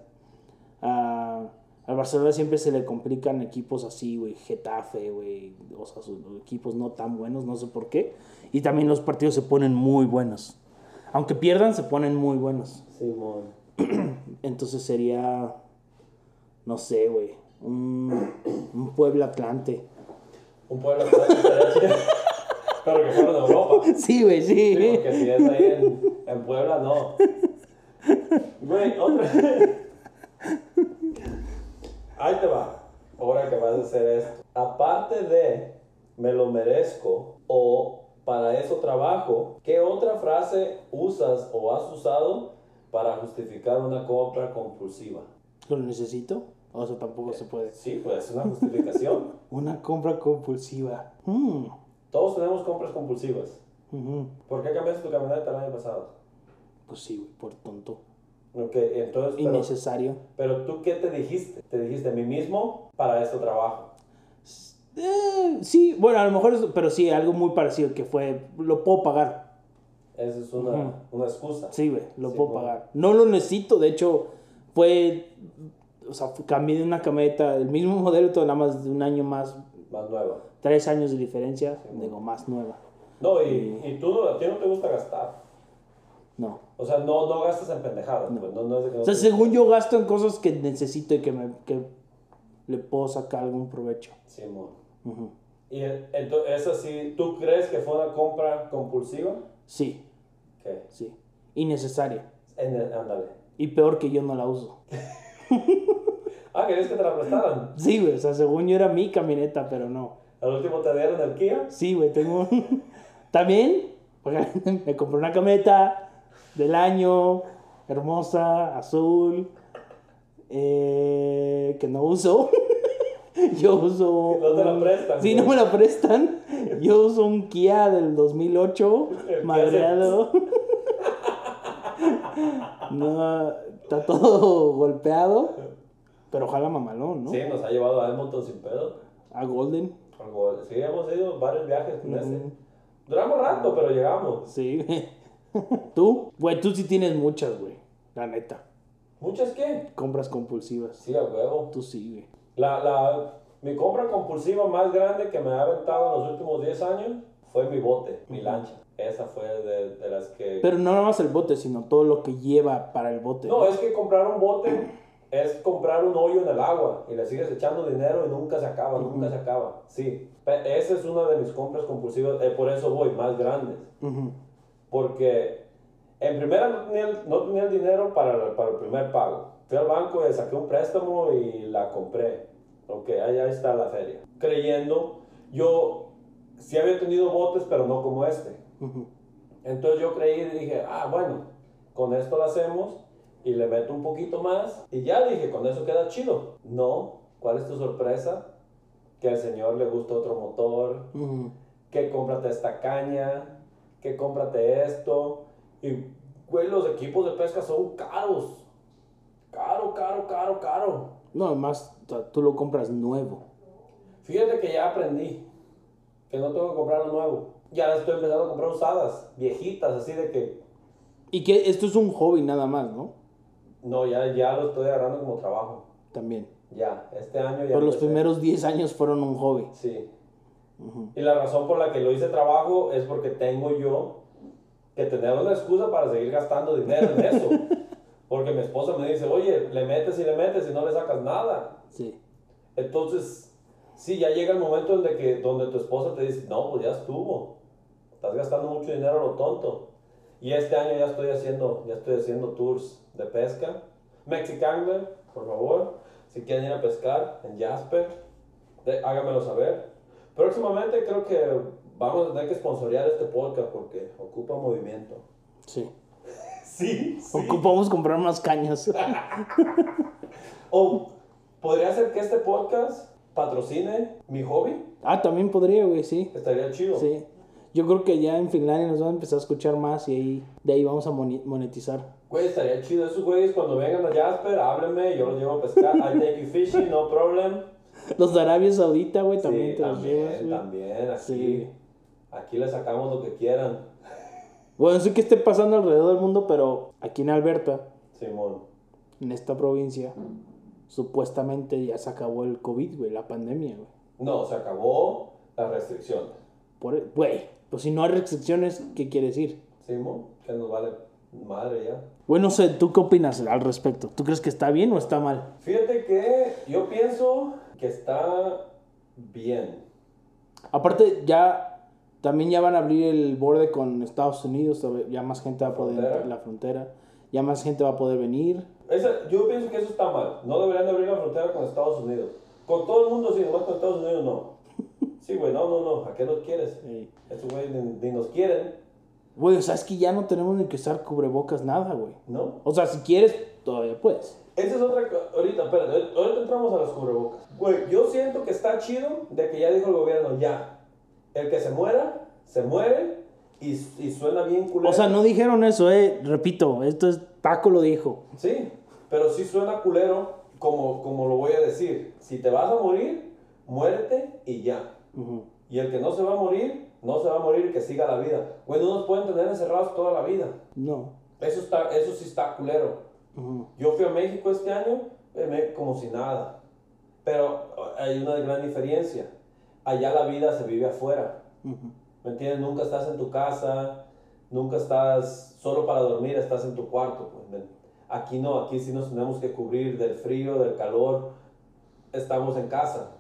Ah, Al Barcelona siempre se le complican equipos así, güey. Getafe, güey. O sea, sus equipos no tan buenos, no sé por qué. Y también los partidos se ponen muy buenos. Aunque pierdan, se ponen muy buenos. Simón. Entonces sería, no sé, güey, un, un Puebla Atlante. Un pueblo estaría chido. Pero que fuera de Europa. Sí, güey, sí. Sí, porque si es ahí en, en Puebla, no. Güey, otra. Ahí te va. Ahora que vas a hacer esto. Aparte de me lo merezco o para eso trabajo, ¿qué otra frase usas o has usado para justificar una compra compulsiva? ¿Lo necesito? O sea, tampoco se puede. Sí, pues es una justificación. Una compra compulsiva. Mm, Todos tenemos compras compulsivas. ujú. ¿Por qué cambiaste tu camioneta el año pasado? Pues sí, güey, por tonto. Ok, entonces, pero, Innecesario. pero tú qué te dijiste? Te dijiste a mí mismo para este trabajo. Eh, sí, bueno, a lo mejor, es- pero sí, algo muy parecido que fue, lo puedo pagar. Esa es una, una excusa. Sí, güey, lo Sí, puedo bueno. pagar. No lo necesito, de hecho, fue, o sea, cambié de una camioneta, el mismo modelo, todo nada más de un año más, Más nueva. tres años de diferencia, digo, más nueva. No, y, y tú, no- a ti no te gusta gastar. No. O sea, no, no gastas en pendejadas. pues, no, no es de que no O sea, te- según yo gasto en cosas que necesito y que, me, que le puedo sacar algún provecho. Simón. Ujú. Y entonces, esa sí, ¿tú crees que fue una compra compulsiva? Sí, Sí. Innecesaria. Ándale. Y peor que yo no la uso. Ah, ¿querías que te la prestaran? Sí, güey, o sea, según yo era mi camioneta, pero no. Al último te dieron el Kia. Sí, güey, tengo. También me compré una camioneta del año, hermosa, azul, eh, que no uso. Yo uso. No te la un- prestan, Sí, no me la prestan. Yo uso un Kia del 2008, El Kia madreado. No, está todo golpeado, pero ojalá mamalón, ¿no? Sí, nos ha llevado a Edmonton sin pedo. A Golden. Sí, hemos ido varios viajes con ese. Ujú. Duramos rato, pero llegamos. Sí. ¿Tú? Güey, tú sí tienes muchas, güey. La neta. ¿Muchas qué? Compras compulsivas. Sí, a huevo. Tú sí, güey. La, la, mi compra compulsiva más grande que me ha aventado en los últimos 10 años fue mi bote, mi lancha. Esa fue de, de las que... Pero no nada más el bote, sino todo lo que lleva para el bote. no, es que comprar un bote es comprar un hoyo en el agua y le sigues echando dinero y nunca se acaba, nunca se acaba. Sí, esa es una de mis compras compulsivas, eh, por eso voy, más grandes. Ujú. Porque en primera no tenía, el- no tenía el dinero para, para el primer pago. Fui al banco y saqué un préstamo y la compré. Ok, ahí está la feria. Creyendo, yo sí había tenido botes, pero no como este. Entonces yo creí y dije, ah, bueno, con esto lo hacemos y le meto un poquito más. Y ya dije, con eso queda chido. No, ¿cuál es tu sorpresa? Que al señor le gusta otro motor, Ujú. que cómprate esta caña, que cómprate esto. Y, güey, los equipos de pesca son caros. Caro, caro, caro, caro. No, o sea, tú lo compras nuevo. Fíjate que ya aprendí que no tengo que comprar lo nuevo. Ya estoy empezando a comprar usadas, viejitas, así de que, Y que esto es un hobby nada más, ¿no? no, ya, ya lo estoy agarrando como trabajo. También. Ya, este año ya. Pero los primeros 10 años fueron un hobby. Sí. Y la razón por la que lo hice trabajo es porque tengo yo que tener una excusa para seguir gastando dinero en eso. Porque mi esposa me dice, oye, le metes y le metes y no le sacas nada. Sí. Entonces, sí, ya llega el momento en de que, donde tu esposa te dice, no, pues ya estuvo. Estás gastando mucho dinero a lo tonto. Y este año ya estoy haciendo, ya estoy haciendo tours de pesca. Mexicangler, por favor, si quieren ir a pescar en Jasper, de- háganmelo saber. Próximamente creo que vamos a tener que sponsorear este podcast porque ocupa movimiento. Sí. Sí, Ocupamos comprar más cañas. O podría ser que este podcast patrocine mi hobby. ah, también podría, güey, sí. Estaría chido. Sí. Yo creo que ya en Finlandia nos van a empezar a escuchar más y ahí, de ahí vamos a monetizar. Güey, estaría chido. Esos güeyes cuando vengan a Jasper, háblenme, yo los llevo a pescar. I take you fishing, no problem. Los de Arabia Saudita, güey, también sí, te los también, llevas, güey. también, aquí. Sí. Aquí le sacamos lo que quieran. Bueno, no sé qué esté pasando alrededor del mundo, pero aquí en Alberta, Simón. en esta provincia, supuestamente ya se acabó el COVID, güey, la pandemia, güey. No, se acabó las restricciones. Por, e, güey, pues si no hay restricciones, ¿qué quiere decir? ¿Sí, mo? Que nos vale madre ya. Güey, no sé, ¿tú qué opinas al respecto? ¿Tú crees que está bien o está mal? Fíjate que yo pienso que está bien. Aparte, ya también ya van a abrir el borde con Estados Unidos, ya más gente va a poder Frontera. la frontera, ya más gente va a poder venir. Esa- yo pienso que eso está mal. No deberían de abrir la frontera con Estados Unidos. Con todo el mundo sí, nomás con Estados Unidos no. Sí, güey, no, no, no. ¿A qué nos quieres? Ey. Estos güeyes ni, ni nos quieren, Güey, o sea, es que ya no tenemos ni que usar cubrebocas nada, güey. ¿no? O sea, si quieres, todavía puedes. Esa es otra. Ahorita, espérate, ahorita entramos a los cubrebocas. Güey, yo siento que está chido de que ya dijo el gobierno, ya. El que se muera, se muere y, y suena bien culero. O sea, no dijeron eso, eh. Repito, esto es Paco lo dijo. Sí, pero sí suena culero como, como lo voy a decir. Si te vas a morir, muérete y ya. Ujú. Y el que no se va a morir, no se va a morir que siga la vida. Güey, no nos pueden tener encerrados toda la vida. No. Eso, está, eso sí está culero. Ujú. Yo fui a México este año, eh, me- como si nada. Pero hay una gran diferencia. Allá la vida se vive afuera. Ujú. ¿Me entiendes? Nunca estás en tu casa, nunca estás solo para dormir, estás en tu cuarto. pues. Aquí no, aquí sí nos tenemos que cubrir del frío, del calor. Estamos en casa.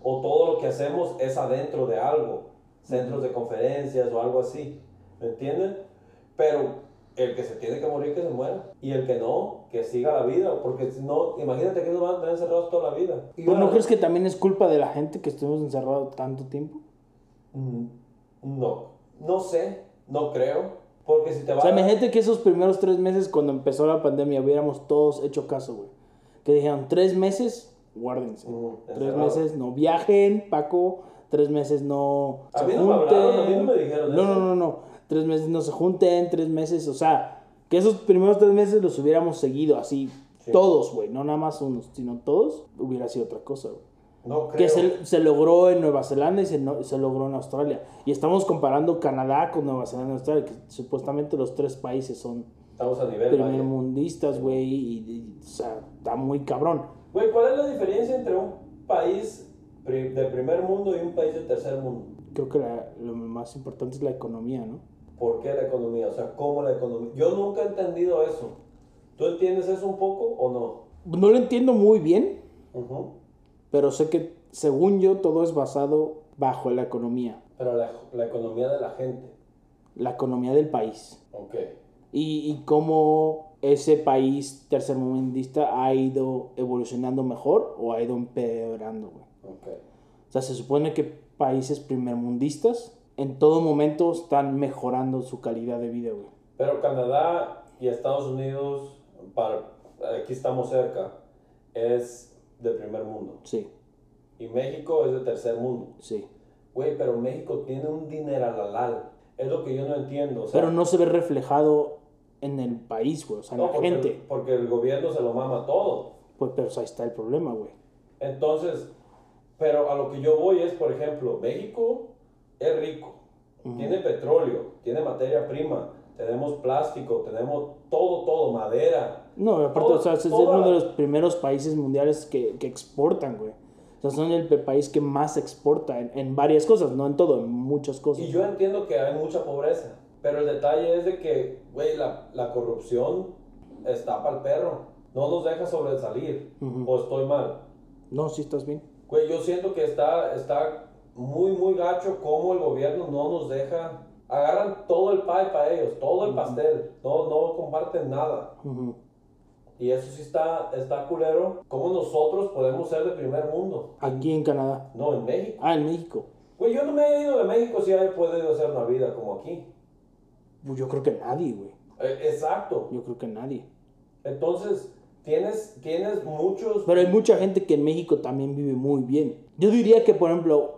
O todo lo que hacemos es adentro de algo, centros de conferencias o algo así. ¿Me entienden? Pero el que se tiene que morir, que se muera. Y el que no, que siga la vida. Porque no, imagínate que nos van a tener encerrados toda la vida. Y ¿Pero no crees que también es culpa de la gente que estuvimos encerrados tanto tiempo? Mm, No, no sé, no creo. Porque si te O vas sea, imagínate que esos primeros tres meses cuando empezó la pandemia hubiéramos todos hecho caso, güey. Que dijeron, tres meses, guárdense. Tres meses no viajen, Paco. Tres meses no A se mí no me junten. hablaron, a mí no me dijeron No, eso. no, no, no. Tres meses no se junten, tres meses, o sea, que esos primeros tres meses los hubiéramos seguido así. Sí. Todos, güey, no nada más unos, sino todos, hubiera sido otra cosa, güey. No. Que se, se logró en Nueva Zelanda y se, no- se logró en Australia. Y estamos comparando Canadá con Nueva Zelanda y Australia, que supuestamente los tres países son Estamos a nivel primermundistas, güey, y, y- o sea, está muy cabrón. Güey, ¿cuál es la diferencia entre un país de primer mundo y un país de tercer mundo? Creo que la- lo más importante es la economía, ¿no? ¿Por qué la economía? O sea, ¿cómo la economía? Yo nunca he entendido eso. ¿Tú entiendes eso un poco o no? No lo entiendo muy bien, Ujú. pero sé que, según yo, todo es basado bajo la economía, Pero la, la economía de la gente. la economía del país. Ok. Y, y cómo ese país tercermundista ha ido evolucionando mejor o ha ido empeorando, güey. Ok. O sea, se supone que países primermundistas en todo momento están mejorando su calidad de vida, güey. Pero Canadá y Estados Unidos, para, aquí estamos cerca, es de primer mundo. Sí, Y México es de tercer mundo. sí. Güey, pero México tiene un dineral. Es lo que yo no entiendo. O sea, Pero no se ve reflejado en el país, güey. O sea, en la porque, gente. porque el gobierno se lo mama todo. Pues, pero ahí está el problema, güey. Entonces, pero a lo que yo voy es, por ejemplo, México es rico, tiene petróleo, tiene materia prima, tenemos plástico, tenemos todo, todo, madera. No, aparte, Todo- o sea, es toda uno de los primeros países mundiales que, que exportan, güey. O sea, son el país que más exporta en, en varias cosas, no en todo, en muchas cosas. Y yo entiendo que hay mucha pobreza, pero el detalle es de que, güey, la, la corrupción está para el perro, no nos deja sobresalir, Ujú. o estoy mal. No, sí estás bien. Güey, yo siento que está, está muy, muy gacho como el gobierno no nos deja. Agarran todo el pie para ellos, todo el pastel. No, no comparten nada. Ujú. Y eso sí está, está culero. ¿Cómo nosotros podemos ser de primer mundo? Aquí en Canadá. No, en México. Ah, en México. Güey, yo no me he ido de México si he podido hacer una vida como aquí. Pues yo creo que nadie, güey. Eh, exacto. Yo creo que nadie. Entonces, tienes, tienes muchos... Pero hay mucha gente que en México también vive muy bien. Yo diría que, por ejemplo,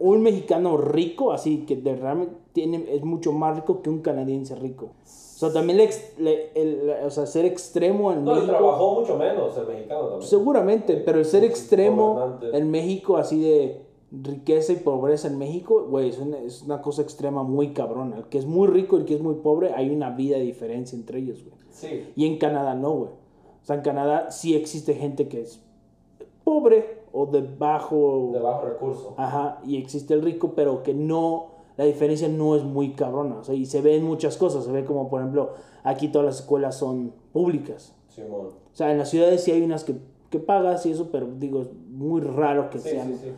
un mexicano rico, así que de realmente tiene, es mucho más rico que un canadiense rico. O sea, también le le- el- o sea, ser extremo en No, México. trabajó mucho menos el mexicano también. Seguramente, pero el ser extremo en México, así de riqueza y pobreza en México, güey, es una, es una cosa extrema muy cabrona. El que es muy rico y el que es muy pobre, hay una vida de diferencia entre ellos, güey. Sí. Y en Canadá no, güey. O sea, en Canadá sí existe gente que es pobre o de bajo... De bajo recurso. Ajá, y existe el rico, pero que no, la diferencia no es muy cabrona. O sea, y se ve en muchas cosas. Se ve como, por ejemplo, aquí todas las escuelas son públicas. Simón. O sea, en las ciudades sí hay unas que, que pagas y eso, pero digo, es muy raro que Sí, sean. sí,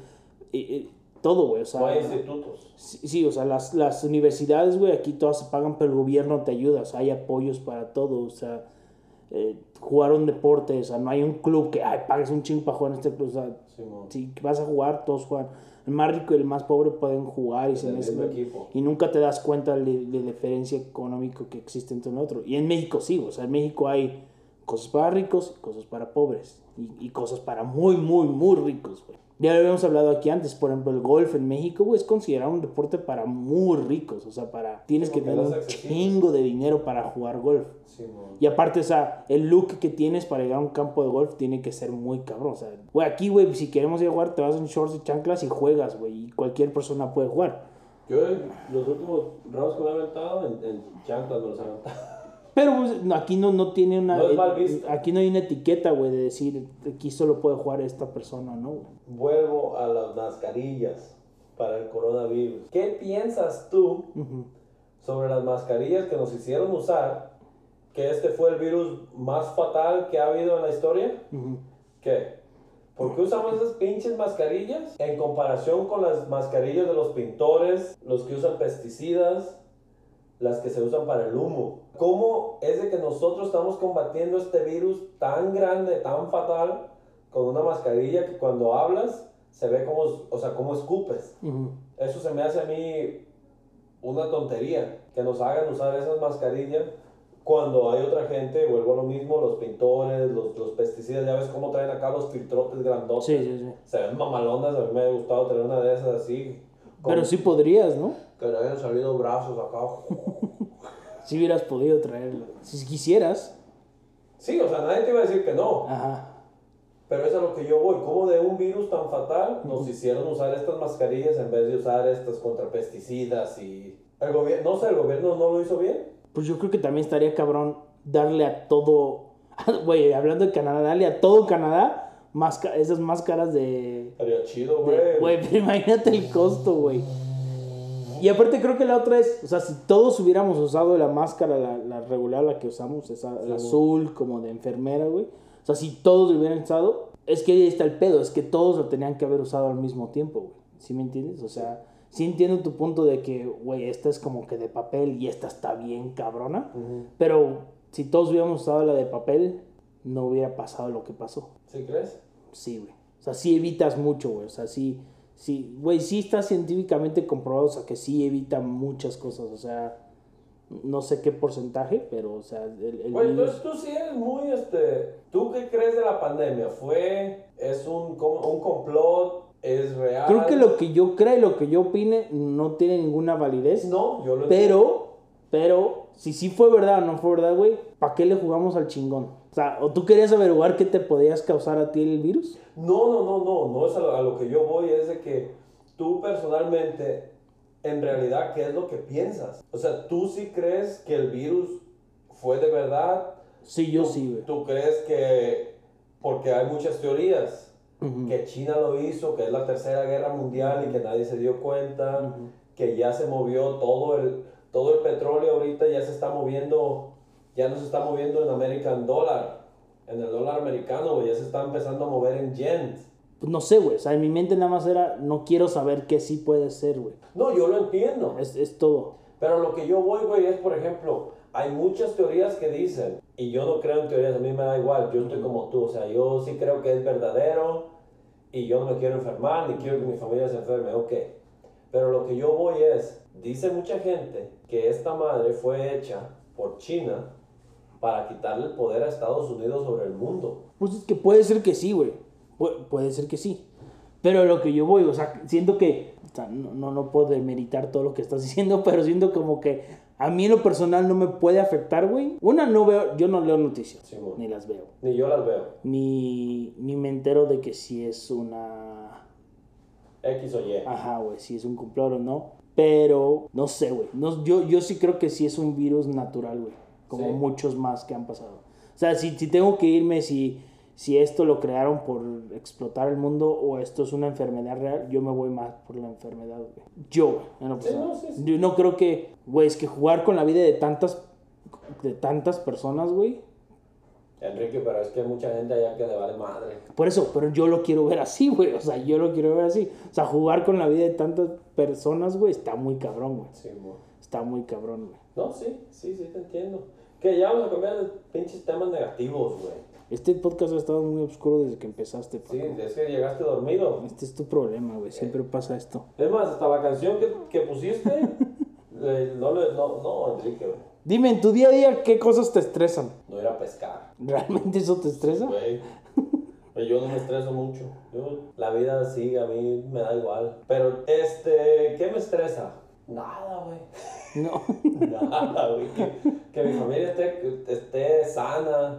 sí. todo, güey. O sea, No hay institutos. Sí, sí, o sea, las, las universidades, güey, aquí todas se pagan, pero el gobierno te ayuda, o sea, hay apoyos para todo, o sea, eh, jugar un deporte, o sea, no hay un club que, ay, pagues un chingo para jugar en este club, o sea, Simón. si vas a jugar, todos juegan. El más rico y el más pobre pueden jugar y se mezclan. Y nunca te das cuenta de, de la diferencia económica que existe entre uno y otro. Y en México sí, o sea, en México hay cosas para ricos y cosas para pobres. Y, y cosas para muy, muy, muy ricos, güey. Ya lo habíamos hablado aquí antes, por ejemplo, el golf en México, güey, es considerado un deporte para muy ricos. O sea, para tienes que tener un chingo de dinero para jugar golf. Y aparte, o sea, el look que tienes para llegar a un campo de golf tiene que ser muy cabrón. O sea, güey, aquí, güey, si queremos ir a jugar, te vas en shorts y chanclas y juegas, güey. Y cualquier persona puede jugar. Yo eh, los últimos rounds que me he aventado en, en chanclas me los he aventado. Pero pues, aquí no, no tiene una. No visto. Aquí no hay una etiqueta, güey, de decir aquí solo puede jugar esta persona, ¿no? Vuelvo a las mascarillas para el coronavirus. ¿Qué piensas tú Ujú. sobre las mascarillas que nos hicieron usar? Que este fue el virus más fatal que ha habido en la historia. Ujú. ¿Qué? ¿Por qué usamos esas pinches mascarillas en comparación con las mascarillas de los pintores, los que usan pesticidas, las que se usan para el humo? ¿Cómo es de que nosotros estamos combatiendo este virus tan grande, tan fatal, con una mascarilla que cuando hablas se ve como, o sea, como escupes? Eso se me hace a mí una tontería, que nos hagan usar esas mascarillas cuando hay otra gente, vuelvo a lo mismo, los pintores, los, los pesticidas, ya ves cómo traen acá los filtrotes grandotes. Sí, sí, sí. Se ven mamalonas, a mí me ha gustado tener una de esas así. con- Pero sí podrías, ¿no? Que le hayan salido brazos acá. Si hubieras podido traerlo. Si quisieras. Sí, o sea, nadie te iba a decir que no. Ajá. Pero es a lo que yo voy. Como de un virus tan fatal nos hicieron usar estas mascarillas en vez de usar estas contra pesticidas y... El gobierno, no sé, el gobierno no lo hizo bien. Pues yo creo que también estaría cabrón darle a todo. Güey, hablando de Canadá, darle a todo Canadá esas máscaras de. Estaría chido, güey. Güey, pero imagínate el costo, güey. Y aparte creo que la otra es, o sea, si todos hubiéramos usado la máscara, la, la regular, la que usamos, esa, la azul, como de enfermera, güey. O sea, si todos lo hubieran usado, es que ahí está el pedo, es que todos lo tenían que haber usado al mismo tiempo, güey. ¿Sí me entiendes? O sea, sí entiendo tu punto de que, güey, esta es como que de papel y esta está bien cabrona. Pero si todos hubiéramos usado la de papel, no hubiera pasado lo que pasó. ¿Sí crees? Sí, güey. O sea, sí evitas mucho, güey. O sea, sí, sí, güey, sí está científicamente comprobado, o sea, que sí evita muchas cosas. O sea, no sé qué porcentaje, pero, o sea, el, el Güey, virus- entonces tú sí eres muy, este... ¿Tú qué crees de la pandemia? ¿Fue... es un, un complot? ¿Es real? Creo que lo que yo crea y lo que yo opine no tiene ninguna validez. No, yo lo entiendo. Pero, si sí fue verdad o no fue verdad, güey, ¿para qué le jugamos al chingón? O sea, ¿o tú querías averiguar qué te podías causar a ti el virus? No, no, no, no, no es a lo, a lo que yo voy, es de que tú personalmente, en realidad, ¿qué es lo que piensas? O sea, ¿tú sí crees que el virus fue de verdad? Sí, yo ¿Tú- sí, güey. ¿Tú crees que, porque hay muchas teorías, Ujú. que China lo hizo, que es la tercera guerra mundial y que nadie se dio cuenta, Ujú. que ya se movió todo el, todo el petróleo ahorita, ya se está moviendo, ya no se está moviendo en American Dollar, en el dólar americano, güey, ya se está empezando a mover en yens. Pues no sé, güey. O sea, en mi mente nada más era, no quiero saber qué sí puede ser, güey. No, yo lo entiendo. Es, es todo. Pero lo que yo voy, güey, es, por ejemplo, hay muchas teorías que dicen, y yo no creo en teorías, a mí me da igual, yo estoy como tú, o sea, yo sí creo que es verdadero, y yo no me quiero enfermar, ni quiero que mi familia se enferme, ok. Pero lo que yo voy es, dice mucha gente que esta madre fue hecha por China para quitarle el poder a Estados Unidos sobre el mundo. Pues es que puede ser que sí, güey. Pu- puede ser que sí. Pero lo que yo voy, o sea, siento que, o sea, no, no, no puedo demeritar todo lo que estás diciendo, pero siento como que a mí en lo personal no me puede afectar, güey. Una, no veo, yo no leo noticias, Simón. ni las veo. Ni yo las veo, Ni, ni me entero de que si es una... X o Y. Ajá, güey, si es un complot o no. Pero, no sé, güey. No, yo, yo sí creo que sí es un virus natural, güey. Como Sí. muchos más que han pasado. O sea, si, si tengo que irme, si, si esto lo crearon por explotar el mundo o esto es una enfermedad real, yo me voy más por la enfermedad, güey. Yo, Sí, no, sí, sí. Yo no creo que, güey, es que jugar con la vida de tantas, de tantas personas, güey. Enrique, pero es que hay mucha gente allá que le vale madre. Por eso, pero yo lo quiero ver así, güey. O sea, yo lo quiero ver así. O sea, jugar con la vida de tantas personas, güey, está muy cabrón, güey. Sí, mo. Está muy cabrón, güey. No, sí, sí, sí, te entiendo. Que ya vamos a cambiar de pinches temas negativos, güey. Este podcast ha estado muy oscuro desde que empezaste, Paco. Sí, es que llegaste dormido. Este es tu problema, güey. Siempre pasa esto. Es más, hasta la canción que, que pusiste, le- no, le, no, no, Enrique, güey. Dime, en tu día a día, ¿qué cosas te estresan? No ir a pescar, ¿Realmente eso te estresa? güey. Pero Yo no me estreso mucho. Yo, la vida sí, a mí me da igual. Pero, este, ¿qué me estresa? Nada, güey. No. Nada, güey. Que, que mi familia esté, esté sana.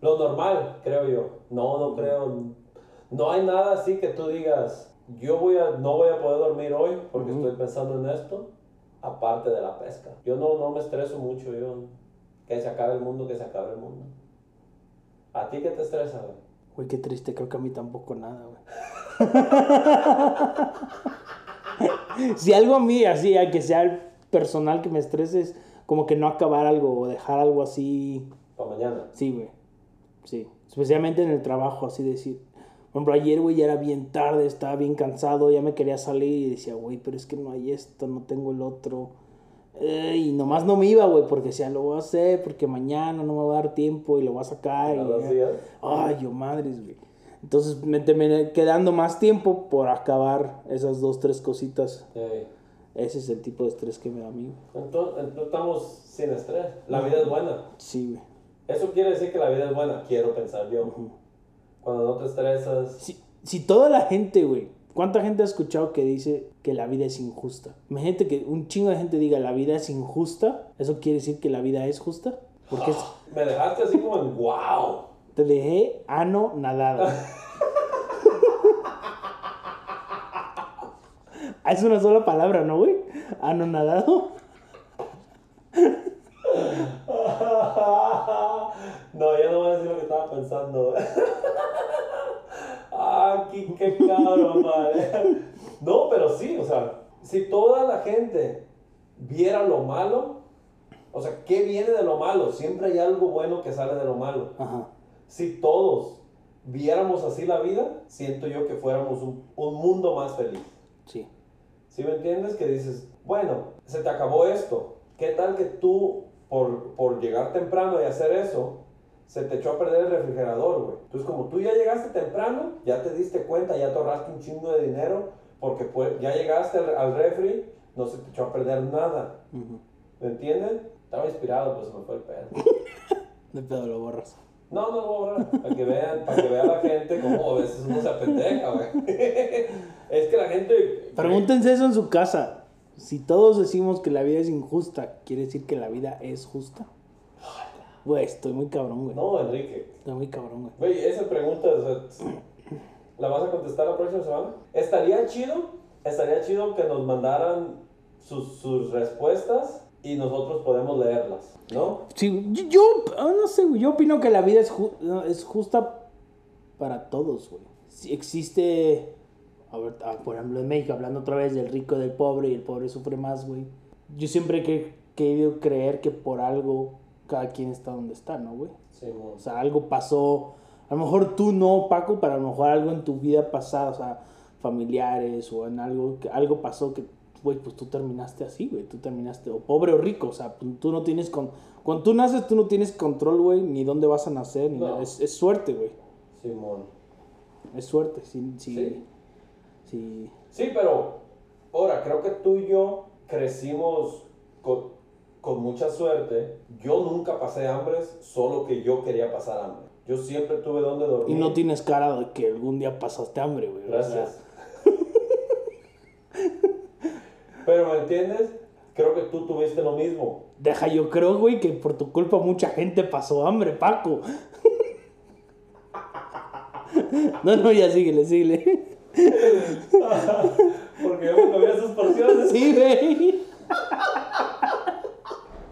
Lo normal, creo yo. No, no creo. No hay nada así que tú digas, yo voy a, no voy a poder dormir hoy porque estoy pensando en esto, aparte de la pesca. Yo no, no me estreso mucho, yo. Que se acabe el mundo, que se acabe el mundo. ¿A ti qué te estresa, güey? Güey, qué triste. Creo que a mí tampoco nada, güey. si algo a mí, así, a que sea el personal que me estrese, es como que no acabar algo o dejar algo así Para mañana. Sí, güey. Sí. Especialmente en el trabajo, así decir. Por ejemplo, ayer, güey, ya era bien tarde, estaba bien cansado, ya me quería salir y decía, güey, pero es que no hay esto, no tengo el otro. Eh, y nomás no me iba, güey, porque decía, lo voy a hacer, porque mañana no me va a dar tiempo y lo voy a sacar. ¿No y- hacías? Ay, yo madres, güey. Entonces me terminé quedando más tiempo por acabar esas dos, tres cositas. Sí. Ese es el tipo de estrés que me da a mí. Entonces, entonces estamos sin estrés. La vida es buena. Sí, güey. Eso quiere decir que la vida es buena, quiero pensar yo. Cuando no te estresas. Si, si toda la gente, güey, ¿cuánta gente ha escuchado que dice que la vida es injusta? Imagínate que un chingo de gente diga la vida es injusta, ¿eso quiere decir que la vida es justa? Porque es- Me dejaste así como en wow. te dejé ano nadado. Ah, es una sola palabra, ¿no, güey? Ano nadado. no, ya no voy a decir lo que estaba pensando. ah, qué, qué cabrón, madre. No, pero sí, o sea, si toda la gente viera lo malo, o sea, ¿qué viene de lo malo? Siempre hay algo bueno que sale de lo malo. Ajá. Si todos viéramos así la vida, siento yo que fuéramos un, un mundo más feliz. Sí. ¿Sí me entiendes? Que dices, bueno, se te acabó esto. ¿Qué tal que tú, por, por llegar temprano y hacer eso, se te echó a perder el refrigerador, güey? Entonces, como tú ya llegaste temprano, ya te diste cuenta, ya te ahorraste un chingo de dinero, porque pues, ya llegaste al, al refri, no se te echó a perder nada. Ujú. ¿Me entienden? Estaba inspirado, pues se me fue el pedo. De pedo lo borras. No, no lo borrar. Para que vean, para que vea la gente cómo a veces uno se apendeja, güey. es que la gente. Pregúntense eso en su casa. Si todos decimos que la vida es injusta, ¿quiere decir que la vida es justa? Güey, estoy muy cabrón, güey. No, Enrique. Estoy muy cabrón, güey. Güey, esa pregunta, o sea, ¿la vas a contestar la próxima semana? Estaría chido, estaría chido que nos mandaran sus, sus respuestas y nosotros podemos leerlas, ¿no? Sí, yo, yo, ah, no sé, güey, yo opino que la vida es, ju- es justa para todos, güey. Si existe, a ver, ah, por ejemplo, en México, hablando otra vez del rico y del pobre, y el pobre sufre más, güey. Yo siempre he que- querido creer que por algo cada quien está donde está, ¿no, güey? Sí. O sea, algo pasó, a lo mejor tú no, Paco, pero a lo mejor algo en tu vida pasada, o sea, familiares o en algo, que algo pasó que, güey, pues tú terminaste así, güey, tú terminaste, o pobre o rico, o sea, tú tú no tienes, con, cuando tú naces tú no tienes control, güey, ni dónde vas a nacer, ni No. nada. es, es suerte, güey, Simón. es suerte, sí, sí, Sí. sí. Sí, pero ahora creo que tú y yo crecimos con, con mucha suerte. Yo nunca pasé hambres, solo que yo quería pasar hambre. Yo siempre tuve donde Y dormir. no tienes cara de que algún día pasaste hambre, güey. o sea, Gracias. Pero ¿me entiendes? Creo que tú tuviste lo mismo. deja, yo creo, güey, que por tu culpa mucha gente pasó hambre, Paco. No, no, ya síguele, síguele. Porque yo me comía sus porciones. Sí, güey.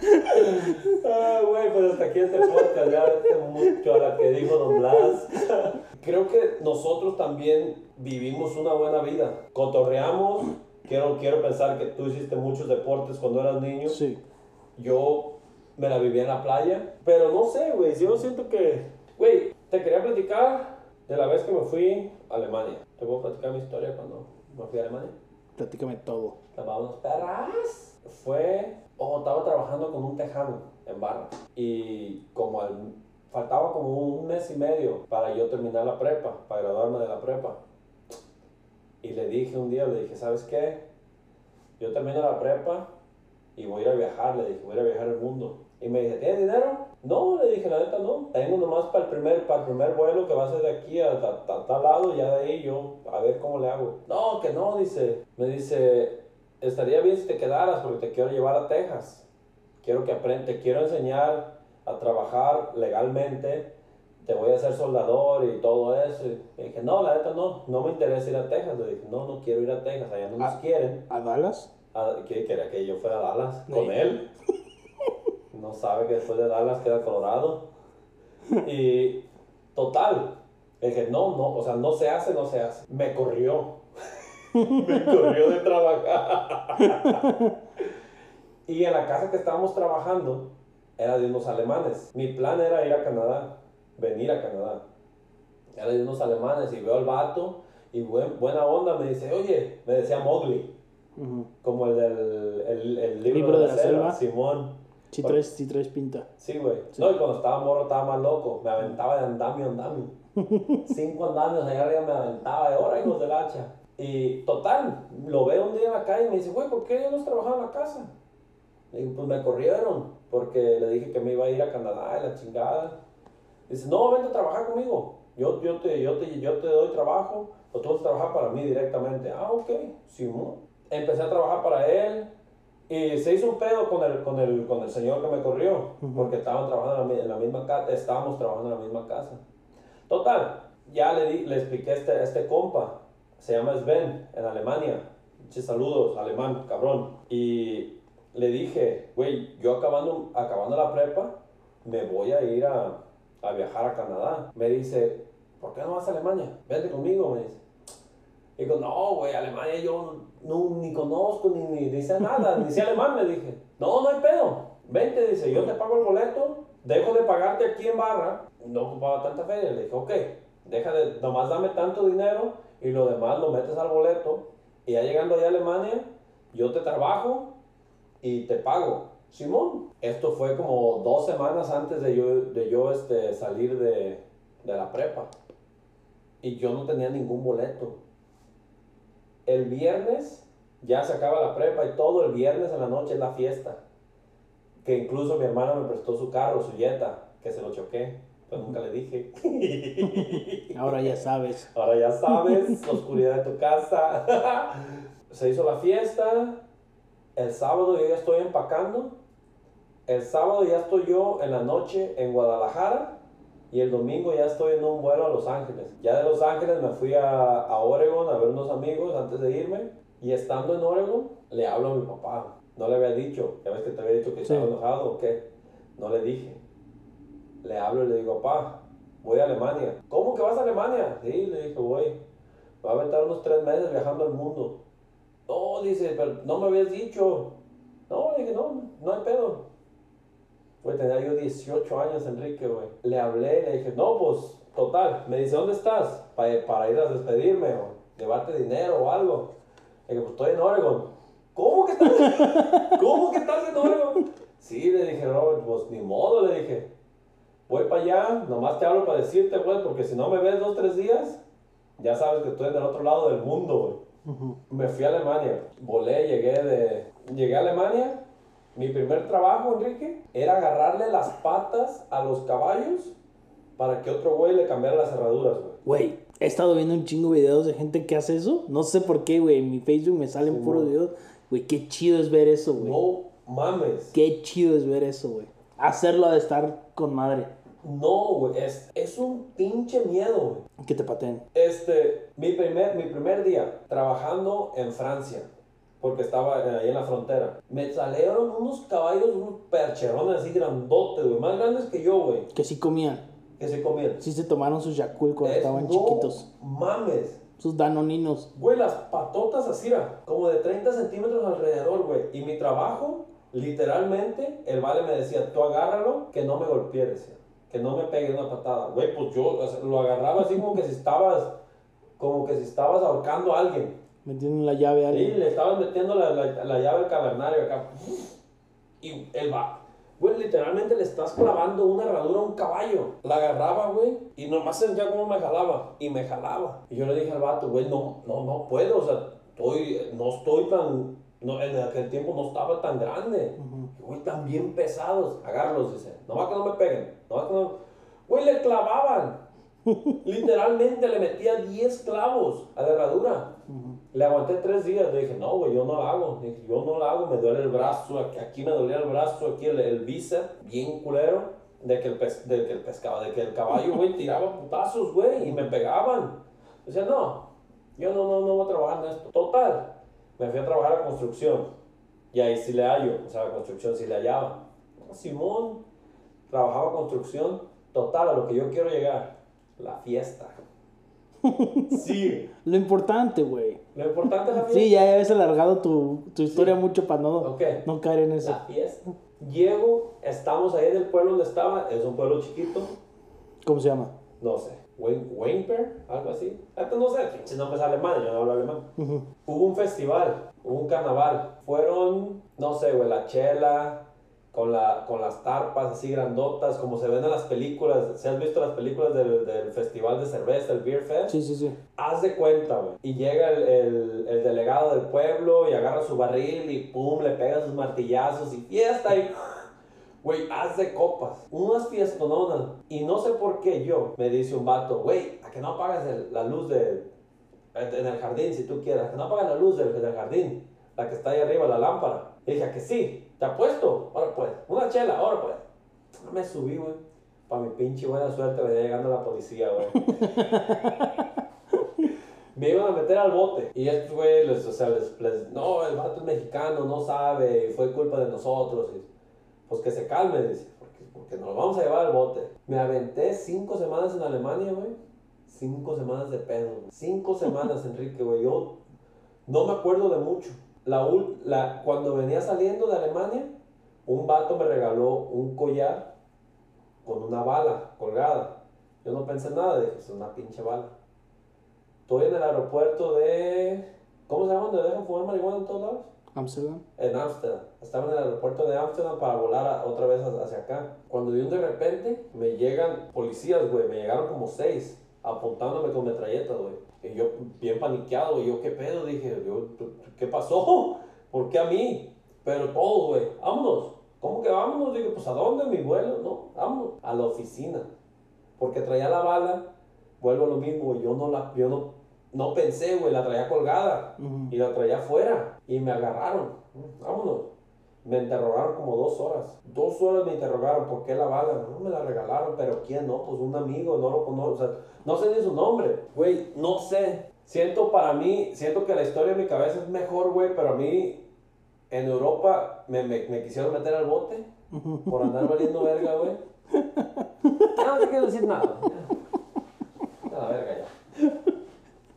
Ah, güey, pues hasta aquí este podcast, ya mucho a la que dijo Don Blas. Creo que nosotros también vivimos una buena vida. Cotorreamos. Quiero, quiero pensar que tú hiciste muchos deportes cuando eras niño. Sí. Yo me la viví en la playa. Pero no sé, güey. Yo siento que. Güey, te quería platicar de la vez que me fui a Alemania. ¿Te puedo platicar mi historia cuando me fui a Alemania? Platícame todo. Vámonos, perras. Fue. Estaba trabajando con un tejano en barra. Y como al. Faltaba como un mes y medio para yo terminar la prepa, para graduarme de la prepa. Y le dije un día, le dije, ¿sabes qué? Yo termino la prepa y voy a ir a viajar, le dije, voy a ir a viajar el mundo. Y me dije, ¿tienes dinero? No, le dije, la neta no. Tengo nomás para el primer, para el primer vuelo que va a ser de aquí a, tal lado, ya de ahí yo, a ver cómo le hago. No, que no, dice. Me dice, estaría bien si te quedaras porque te quiero llevar a Texas. Quiero que aprendas, te quiero enseñar a trabajar legalmente. Te voy a hacer soldador y todo eso. Y dije, no, la neta no, no me interesa ir a Texas. Le dije, no, no quiero ir a Texas, allá no nos quieren. ¿A Dallas? Ah, ¿Qué quería que yo fuera a Dallas con Sí. él? No sabe que después de Dallas queda Colorado. Y total, le dije, no, no, o sea, no se hace, no se hace. Me corrió. Me corrió de trabajar. y en la casa que estábamos trabajando era de unos alemanes. Mi plan era ir a Canadá, venir a Canadá. Era de unos alemanes y veo al vato y buen- buena onda me dice, oye, me decía Mowgli. Ujú. Como el del el, el libro, Libro de, la, selva, selva. Simón. Sí traes, sí traes pinta. Sí, güey. No, y cuando estaba morro estaba más loco. Me aventaba de andamio a andamio. Cinco andamios allá arriba me aventaba de hora, hijos del hacha. Y total, lo veo un día en la calle y me dice, güey, ¿por qué yo no has trabajado en la casa? Le digo, pues me corrieron porque le dije que me iba a ir a Canadá y la chingada. Dice, no, vente a trabajar conmigo. Yo, yo, te, yo, te, yo te doy trabajo o tú vas a trabajar para mí directamente. Ah, ok, Simón. Empecé a trabajar para él y se hizo un pedo con el, con el, con el señor que me corrió porque estaban trabajando en la, mi- en la misma casa, estábamos trabajando en la misma casa. Total, ya le, di, le expliqué a este, a este compa, se llama Sven, en Alemania. Che, saludos, alemán, cabrón. Y le dije, güey, yo acabando, acabando la prepa, me voy a ir a, a viajar a Canadá. Me dice, ¿por qué no vas a Alemania? Vente conmigo, me dice. Digo, no, güey, Alemania yo no, ni conozco, ni, ni, ni sé nada, ni sé alemán, le dije. No, no hay pedo. Vente, dice, yo te pago el boleto, dejo de pagarte aquí en barra. No ocupaba tanta feria. Le dije, ok, deja de, nomás dame tanto dinero y lo demás lo metes al boleto. Y ya llegando allá a Alemania, yo te trabajo y te pago. Simón, esto fue como dos semanas antes de yo, de yo este, salir de, de la prepa. Y yo no tenía ningún boleto. El viernes ya se acaba la prepa y todo el viernes en la noche es la fiesta. Que incluso mi hermana me prestó su carro, su Jetta, que se lo choqué. Pues nunca le dije. Ahora ya sabes. Ahora ya sabes, la oscuridad de tu casa. Se hizo la fiesta. El sábado yo ya estoy empacando. El sábado ya estoy yo en la noche en Guadalajara. Y el domingo ya estoy en un vuelo a Los Ángeles. Ya de Los Ángeles me fui a, a Oregon a ver unos amigos antes de irme. Y estando en Oregon, le hablo a mi papá. No le había dicho. Ya ves que te había dicho que Sí. estaba enojado o qué. No le dije. Le hablo y le digo, papá, voy a Alemania. ¿Cómo que vas a Alemania? Sí, le dije, voy. Voy a aventar unos tres meses viajando el mundo. No, dice, pero no me habías dicho. No, le dije, no, no hay pedo. Güey, tenía yo 18 años, Enrique, güey. Le hablé, le dije, no, pues, total. Me dice, ¿dónde estás? Pa- para ir a despedirme o llevarte dinero o algo. Le dije, pues estoy en Oregon. ¿Cómo que estás? ¿Cómo que estás en Oregon? Sí, le dije, Robert, pues ni modo, le dije. Voy para allá, nomás te hablo para decirte, güey, porque si no me ves dos, tres días, ya sabes que estoy del otro lado del mundo, güey. Ujú. Me fui a Alemania, volé, llegué de... Llegué a Alemania, mi primer trabajo, Enrique, era agarrarle las patas a los caballos para que otro güey le cambiara las cerraduras, güey. Güey, he estado viendo un chingo de videos de gente que hace eso. No sé por qué, güey. En mi Facebook me salen Sí, puros videos. Güey, qué chido es ver eso, güey. No mames. Qué chido es ver eso, güey. Hacerlo de estar con madre. No, güey, es, es un pinche miedo, güey. Que te pateen. Este, mi primer, mi primer día trabajando en Francia. porque estaba eh, ahí en la frontera. Me salieron unos caballos, unos percherones así grandotes, güey, más grandes que yo, güey, Que sí comían. que se comían. Sí se tomaron sus Yakult cuando Es- estaban no chiquitos. mames. Sus danoninos. Güey, las patotas así, como de 30 centímetros alrededor, güey. Y mi trabajo, literalmente, el vale me decía, tú agárralo, que no me golpee, decía. Que no me pegue una patada. Güey, pues yo o sea, lo agarraba así como que si estabas, como que si estabas ahorcando a alguien. Metiendo la llave a Sí, alguien. le estabas metiendo la, la, la llave al cavernario acá. Y él va. Güey, literalmente le estás clavando una herradura a un caballo. La agarraba, güey, y nomás sentía cómo me jalaba. Y me jalaba. Y yo le dije al vato, güey, no, no, no puedo. O sea, estoy, no estoy tan. No, en aquel tiempo no estaba tan grande. Güey, tan bien pesados. Agárralos, dice. No va que no me peguen. No va que no. Güey, le clavaban. Literalmente le metía 10 clavos a la herradura. Le aguanté tres días, le dije, no, güey, yo no lo hago. Dije, yo no lo hago, me duele el brazo, aquí, aquí me dolía el brazo, aquí el, el bíceps, bien culero, de que el, pes- de que el pescado, de que el caballo, güey, tiraba putazos, güey, y me pegaban. Decía, no, yo no, no, no voy a trabajar en esto. Total, me fui a trabajar a construcción, y ahí sí le hallo, o sea, la construcción sí le hallaba. Simón, trabajaba construcción, total, a lo que yo quiero llegar, la fiesta. Sí, Lo importante, güey. lo importante es la fiesta. Sí, ya habías alargado tu, tu historia mucho para no, Ok. no caer en eso. La fiesta. Llego, estamos ahí en el pueblo donde estaba, es un pueblo chiquito, ¿Cómo se llama? no sé, Weinper, algo así. Hasta no sé, pinche nombre es alemán, yo no hablo alemán. Ujú. Hubo un festival, hubo un carnaval. Fueron, no sé, güey, la chela, con, la, con las tarpas así grandotas, como se ven en las películas. ¿Se has visto las películas del, del festival de cerveza, el Beer Fest? Sí, sí, sí. Haz de cuenta, güey. Y llega el, el- el delegado del pueblo y agarra su barril y pum, le pega sus martillazos y fiesta y. Güey, haz de copas. Unas fiestononas. Y no sé por qué yo, me dice un vato, güey, a que no apagas el- la luz de, en el jardín si tú quieres. A que no apagas la luz del, del jardín. La que está ahí arriba, la lámpara. Y dije, ¿a que sí? ¿Te apuesto? Ahora pues. Una chela, ahora pues. Me subí, güey. Para mi pinche buena suerte venía llegando la policía, güey. me iban a meter al bote. Y estos güey, les, o sea, les, les- no, el vato es mexicano, no sabe, fue culpa de nosotros. Y, pues que se calme, dice, porque, porque nos lo vamos a llevar al bote. Me aventé cinco semanas en Alemania, güey. Cinco semanas de pedo, güey. Cinco semanas, Enrique, güey. Yo no me acuerdo de mucho. La, la, cuando venía saliendo de Alemania, un vato me regaló un collar con una bala colgada. Yo no pensé nada, dije, es una pinche bala. Estoy en el aeropuerto de... ¿Cómo se llama? ¿Donde dejan fumar marihuana en todos lados? Amsterdam. En Ámsterdam. Estaba en el aeropuerto de Ámsterdam para volar a- otra vez hacia hacia acá. Cuando de un de repente me llegan policías, güey. Me llegaron como seis apuntándome con metralletas, güey. Y yo bien paniqueado, y yo, ¿qué pedo? Dije, yo, ¿qué pasó? ¿Por qué a mí? Pero todos, güey, vámonos. ¿Cómo que vámonos? Digo, pues ¿a dónde? Mi vuelo, no, vámonos. A la oficina. Porque traía la bala, vuelvo a lo mismo, güey. Yo no la, yo no, no pensé, güey, la traía colgada. Y la traía afuera. Y me agarraron. Vámonos. Me interrogaron como dos horas. Dos horas me interrogaron. ¿Por qué la bala? No me la regalaron. ¿Pero quién? No, pues un amigo. No lo conozco. O sea, no sé ni su nombre. Güey, no sé. Siento para mí, siento que la historia en mi cabeza es mejor, güey. Pero a mí, en Europa, me, me, me quisieron meter al bote. Por andar valiendo verga, güey. Ya no te quiero decir nada. A la verga ya.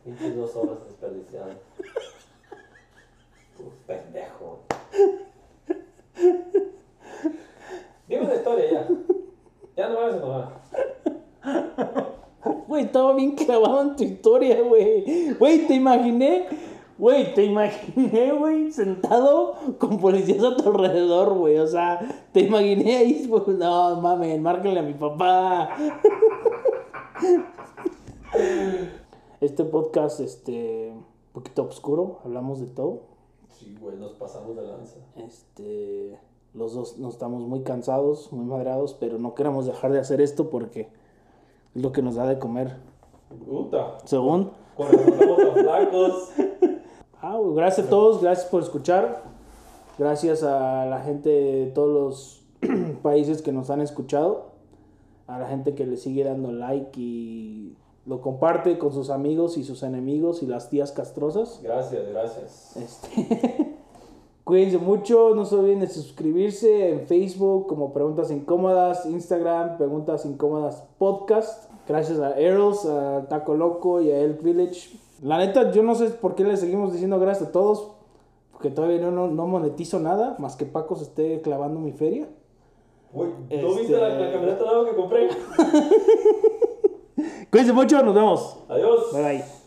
Pinches dos horas desperdiciadas. Pendejo. Dime la historia ya. Ya no me vas a enojar. Güey, estaba bien clavado en tu historia, güey. Güey, te imaginé. Güey, te imaginé, güey, sentado con policías a tu alrededor, güey. O sea, te imaginé ahí, pues, no, mames, márcale a mi papá. Este podcast, este, un poquito oscuro, hablamos de todo. Sí, güey, nos pasamos de lanza. Este, los dos nos estamos muy cansados, muy madrados, pero no queremos dejar de hacer esto porque es lo que nos da de comer. Puta. Según. Eso estamos tan flacos. Ah, güey, gracias a todos, gracias por escuchar. Gracias a la gente de todos los países que nos han escuchado. A la gente que le sigue dando like y lo comparte con sus amigos y sus enemigos y las tías castrosas. Gracias, gracias. Este, Cuídense mucho, no se olviden de suscribirse en Facebook como Preguntas Incómodas, Instagram, Preguntas Incómodas Podcast. Gracias a Earls, a Taco Loco y a El Village. La neta, yo no sé por qué le seguimos diciendo gracias a todos, porque todavía no, no, no monetizo nada, más que Paco se esté clavando mi feria. Uy, ¿no Este- viste la, la camioneta nueva que compré? Cuídense mucho, nos vemos. Adiós. Bye bye.